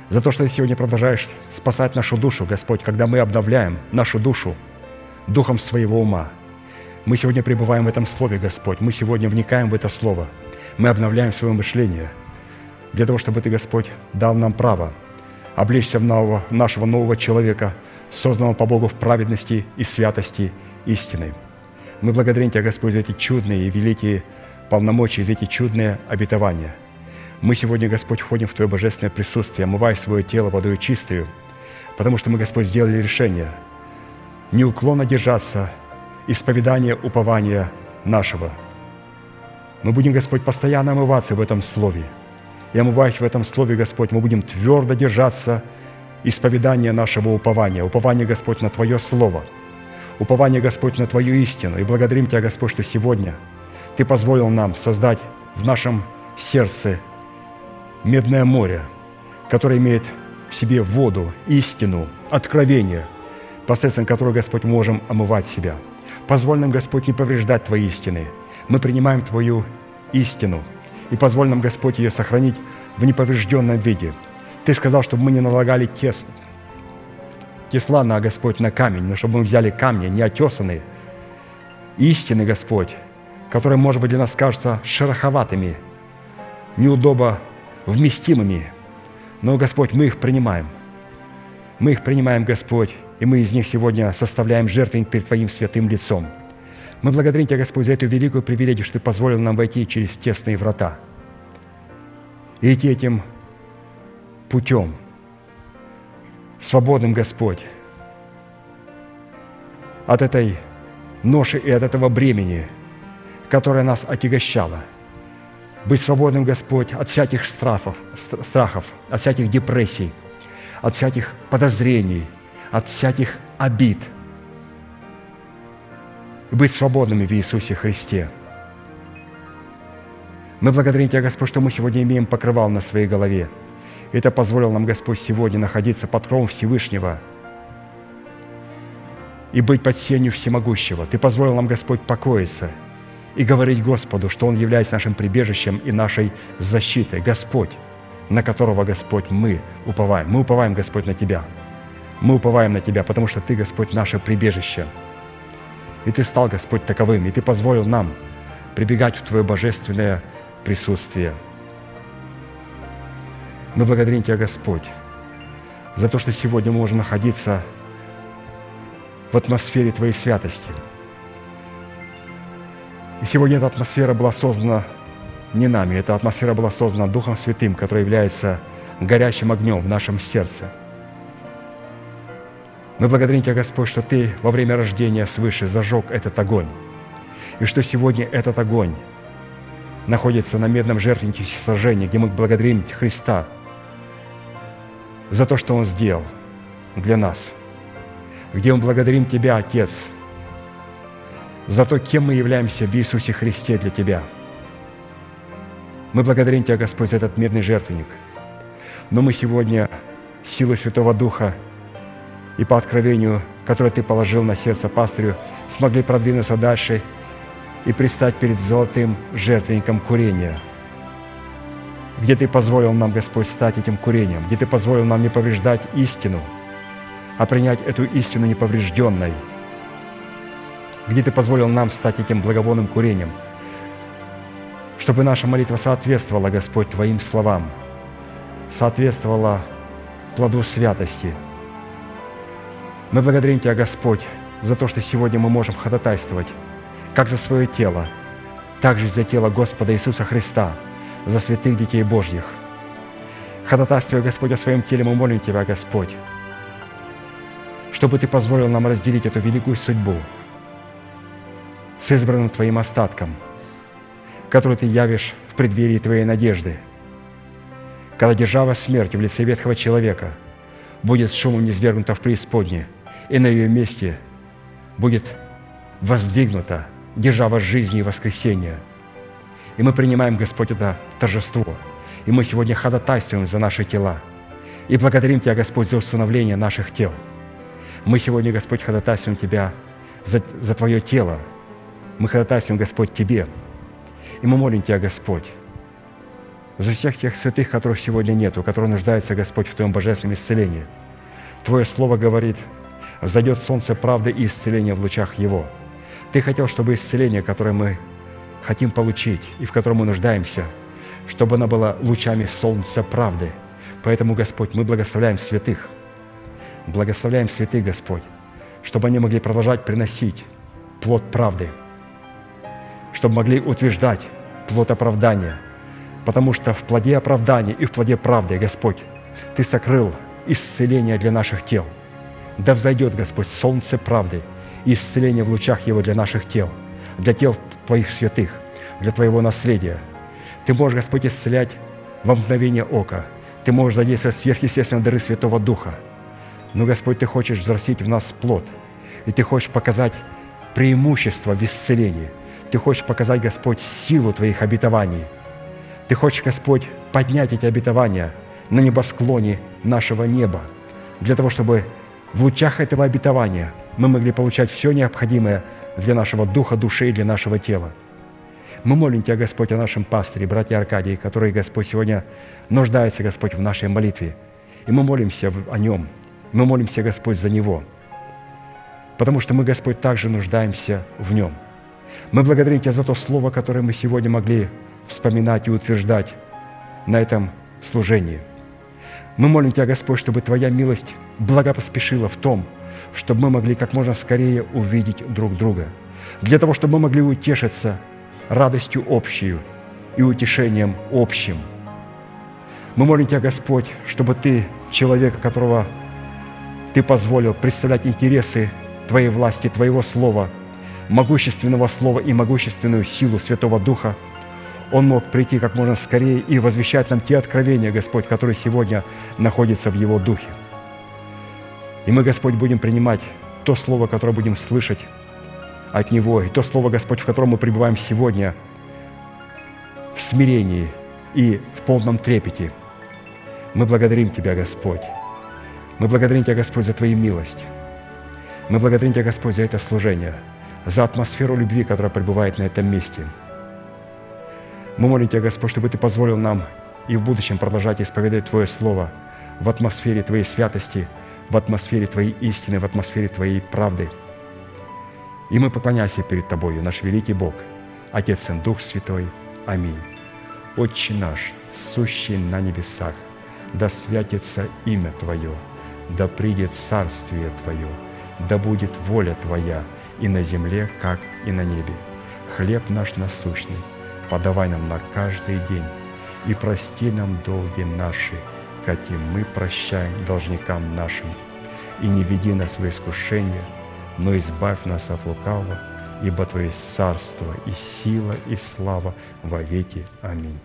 [SPEAKER 2] За то, что Ты сегодня продолжаешь спасать нашу душу, Господь, когда мы обновляем нашу душу духом своего ума. Мы сегодня пребываем в этом Слове, Господь. Мы сегодня вникаем в это Слово. Мы обновляем свое мышление для того, чтобы Ты, Господь, дал нам право облечься в нового, нашего нового человека, созданного по Богу в праведности и святости – истиной. Мы благодарим Тебя, Господь, за эти чудные и великие полномочия, за эти чудные обетования. Мы сегодня, Господь, входим в Твое божественное присутствие, омывая свое тело водой чистую, потому что мы, Господь, сделали решение неуклонно держаться исповедания упования нашего. Мы будем, Господь, постоянно омываться в этом Слове. И омываясь в этом Слове, Господь, мы будем твердо держаться исповедания нашего упования, упования, Господь, на Твое Слово – упование, Господь, на Твою истину. И благодарим Тебя, Господь, что сегодня Ты позволил нам создать в нашем сердце медное море, которое имеет в себе воду, истину, откровение, посредством которого, Господь, можем омывать себя. Позволь нам, Господь, не повреждать Твои истины. Мы принимаем Твою истину, и позволь нам, Господь, ее сохранить в неповрежденном виде. Ты сказал, чтобы мы не налагали тесно, тесла на, Господь, на камень, но чтобы мы взяли камни, не отесанные, истины, Господь, которые, может быть, для нас кажутся шероховатыми, неудобо вместимыми, но, Господь, мы их принимаем. Мы их принимаем, Господь, и мы из них сегодня составляем жертвенник перед Твоим святым лицом. Мы благодарим Тебя, Господь, за эту великую привилегию, что Ты позволил нам войти через тесные врата и идти этим путем – свободным, Господь, от этой ноши и от этого бремени, которое нас отягощало. Быть свободным, Господь, от всяких страхов, страхов, от всяких депрессий, от всяких подозрений, от всяких обид. И быть свободными в Иисусе Христе. Мы благодарим Тебя, Господь, что мы сегодня имеем покрывал на своей голове – это позволил нам Господь сегодня находиться под кровом Всевышнего и быть под сенью Всемогущего. Ты позволил нам, Господь, покоиться и говорить Господу, что Он является нашим прибежищем и нашей защитой. Господь, на которого, Господь, мы уповаем. Мы уповаем, Господь, на Тебя. Мы уповаем на Тебя, потому что Ты, Господь, наше прибежище. И Ты стал, Господь, таковым, и Ты позволил нам прибегать в Твое божественное присутствие. Мы благодарим Тебя, Господь, за то, что сегодня мы можем находиться в атмосфере Твоей святости. И сегодня эта атмосфера была создана не нами, эта атмосфера была создана Духом Святым, который является горящим огнем в нашем сердце. Мы благодарим Тебя, Господь, что Ты во время рождения свыше зажег этот огонь, и что сегодня этот огонь находится на медном жертвеннике всесожжения, где мы благодарим Христа за то, что Он сделал для нас, где мы благодарим Тебя, Отец, за то, кем мы являемся в Иисусе Христе для Тебя – мы благодарим Тебя, Господь, за этот медный жертвенник. Но мы сегодня силой Святого Духа и по откровению, которое Ты положил на сердце пастырю, смогли продвинуться дальше и предстать перед золотым жертвенником курения, где Ты позволил нам, Господь, стать этим курением, где Ты позволил нам не повреждать истину, а принять эту истину неповрежденной, где Ты позволил нам стать этим благовонным курением – чтобы наша молитва соответствовала, Господь, Твоим словам, соответствовала плоду святости. Мы благодарим Тебя, Господь, за то, что сегодня мы можем ходатайствовать как за свое тело, так же за тело Господа Иисуса Христа, за святых детей Божьих. Ходатайствуя, Господь, о своем теле, мы молим Тебя, Господь, чтобы Ты позволил нам разделить эту великую судьбу с избранным Твоим остатком – которую ты явишь в преддверии твоей надежды. Когда держава смерти в лице ветхого человека будет шумом низвергнута в преисподнее, и на ее месте будет воздвигнута держава жизни и воскресения. И мы принимаем, Господь, это торжество. И мы сегодня ходатайствуем за наши тела. И благодарим Тебя, Господь, за установление наших тел. Мы сегодня, Господь, ходатайствуем Тебя за, за Твое тело. Мы ходатайствуем, Господь, Тебе – и мы молим Тебя, Господь, за всех тех святых, которых сегодня нету, которые нуждаются, Господь, в Твоем божественном исцелении. Твое Слово говорит, «Взойдет солнце правды и исцеления в лучах Его». Ты хотел, чтобы исцеление, которое мы хотим получить и в котором мы нуждаемся, чтобы оно было лучами солнца правды. Поэтому, Господь, мы благословляем святых, благословляем святых, Господь, чтобы они могли продолжать приносить плод правды – чтобы могли утверждать плод оправдания. Потому что в плоде оправдания и в плоде правды, Господь, Ты сокрыл исцеление для наших тел. Да взойдет, Господь, солнце правды и исцеление в лучах Его для наших тел, для тел Твоих святых, для Твоего наследия. Ты можешь, Господь, исцелять во мгновение ока. Ты можешь задействовать сверхъестественные дары Святого Духа. Но, Господь, Ты хочешь взрастить в нас плод, и Ты хочешь показать преимущество в исцелении – ты хочешь показать, Господь, силу Твоих обетований. Ты хочешь, Господь, поднять эти обетования на небосклоне нашего неба, для того, чтобы в лучах этого обетования мы могли получать все необходимое для нашего духа, души и для нашего тела. Мы молим Тебя, Господь, о нашем пастыре, братья Аркадии, который, Господь, сегодня нуждается, Господь, в нашей молитве. И мы молимся о нем. Мы молимся, Господь, за него. Потому что мы, Господь, также нуждаемся в нем – мы благодарим Тебя за то слово, которое мы сегодня могли вспоминать и утверждать на этом служении. Мы молим Тебя, Господь, чтобы Твоя милость благопоспешила в том, чтобы мы могли как можно скорее увидеть друг друга, для того, чтобы мы могли утешиться радостью общую и утешением общим. Мы молим Тебя, Господь, чтобы Ты, человек, которого Ты позволил представлять интересы Твоей власти, Твоего Слова – могущественного Слова и могущественную силу Святого Духа, Он мог прийти как можно скорее и возвещать нам те откровения, Господь, которые сегодня находятся в Его Духе. И мы, Господь, будем принимать то Слово, которое будем слышать от Него, и то Слово, Господь, в котором мы пребываем сегодня в смирении и в полном трепете. Мы благодарим Тебя, Господь. Мы благодарим Тебя, Господь, за Твою милость. Мы благодарим Тебя, Господь, за это служение –
[SPEAKER 1] за атмосферу любви, которая пребывает на этом месте. Мы молим Тебя, Господь, чтобы Ты позволил нам и в будущем продолжать исповедовать Твое Слово в атмосфере Твоей святости, в атмосфере Твоей истины, в атмосфере Твоей правды. И мы поклоняемся перед Тобою, наш великий Бог, Отец и Дух Святой. Аминь. Отче наш, сущий на небесах, да святится имя Твое, да придет царствие Твое, да будет воля Твоя и на земле, как и на небе. Хлеб наш насущный подавай нам на каждый день, и прости нам долги наши, каким мы прощаем должникам нашим. И не веди нас в искушение, но избавь нас от лукавого, ибо Твое царство и сила и слава во веки. Аминь.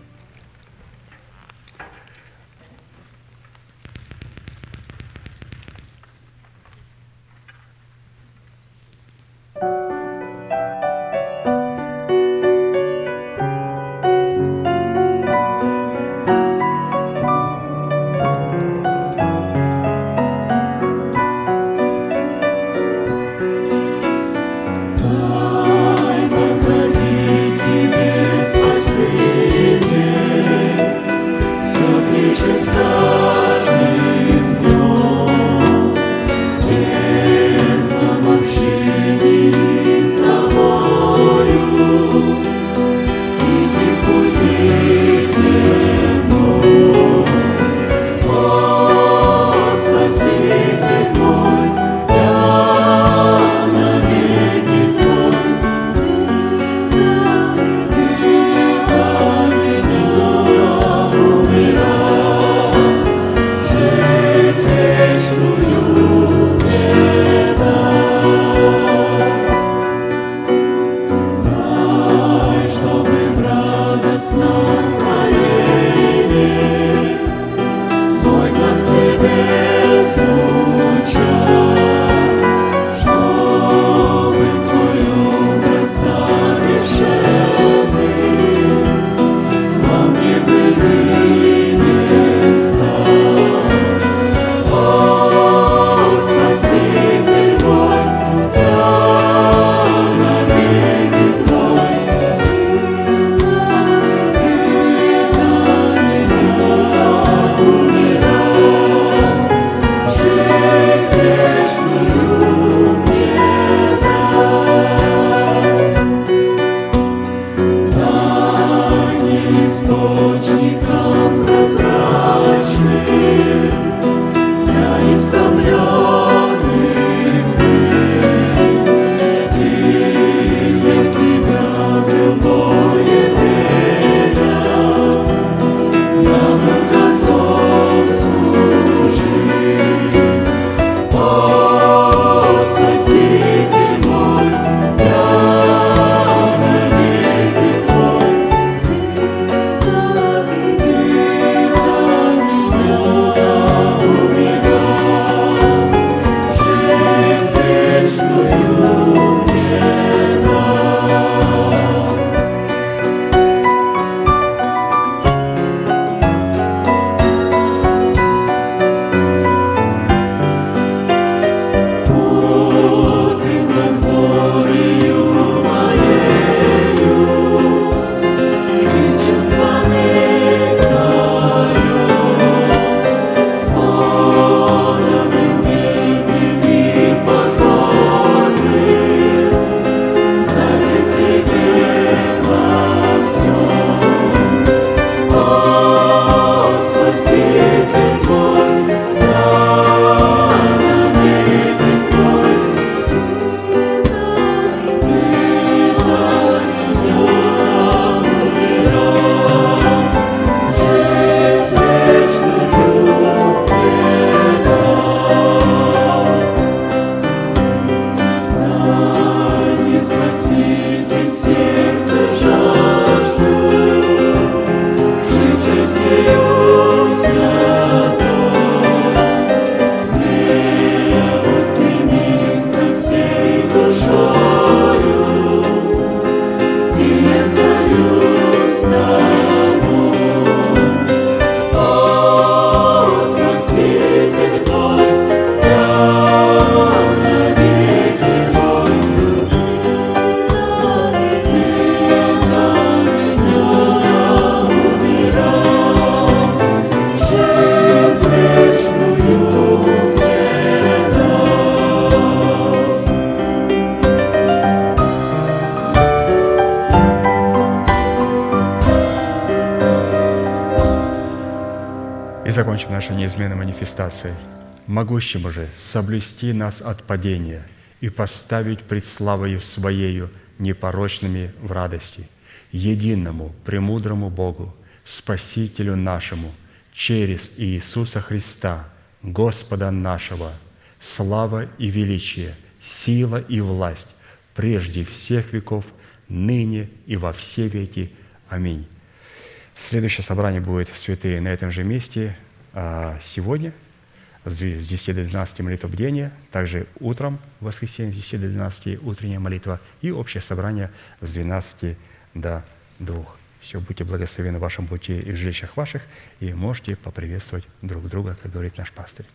[SPEAKER 2] закончим нашей неизменной манифестацией. Могущему же соблюсти нас от падения и поставить пред славою Своею непорочными в радости, единому, премудрому Богу, Спасителю нашему, через Иисуса Христа, Господа нашего, слава и величие, сила и власть прежде всех веков, ныне и во все веки. Аминь. Следующее собрание будет святые на этом же месте сегодня с 10 до 12 молитва бдения, также утром в воскресенье с 10 до 12 утренняя молитва и общее собрание с 12 до 2. Все, будьте благословены в вашем пути и в жилищах ваших, и можете поприветствовать друг друга, как говорит наш пастырь.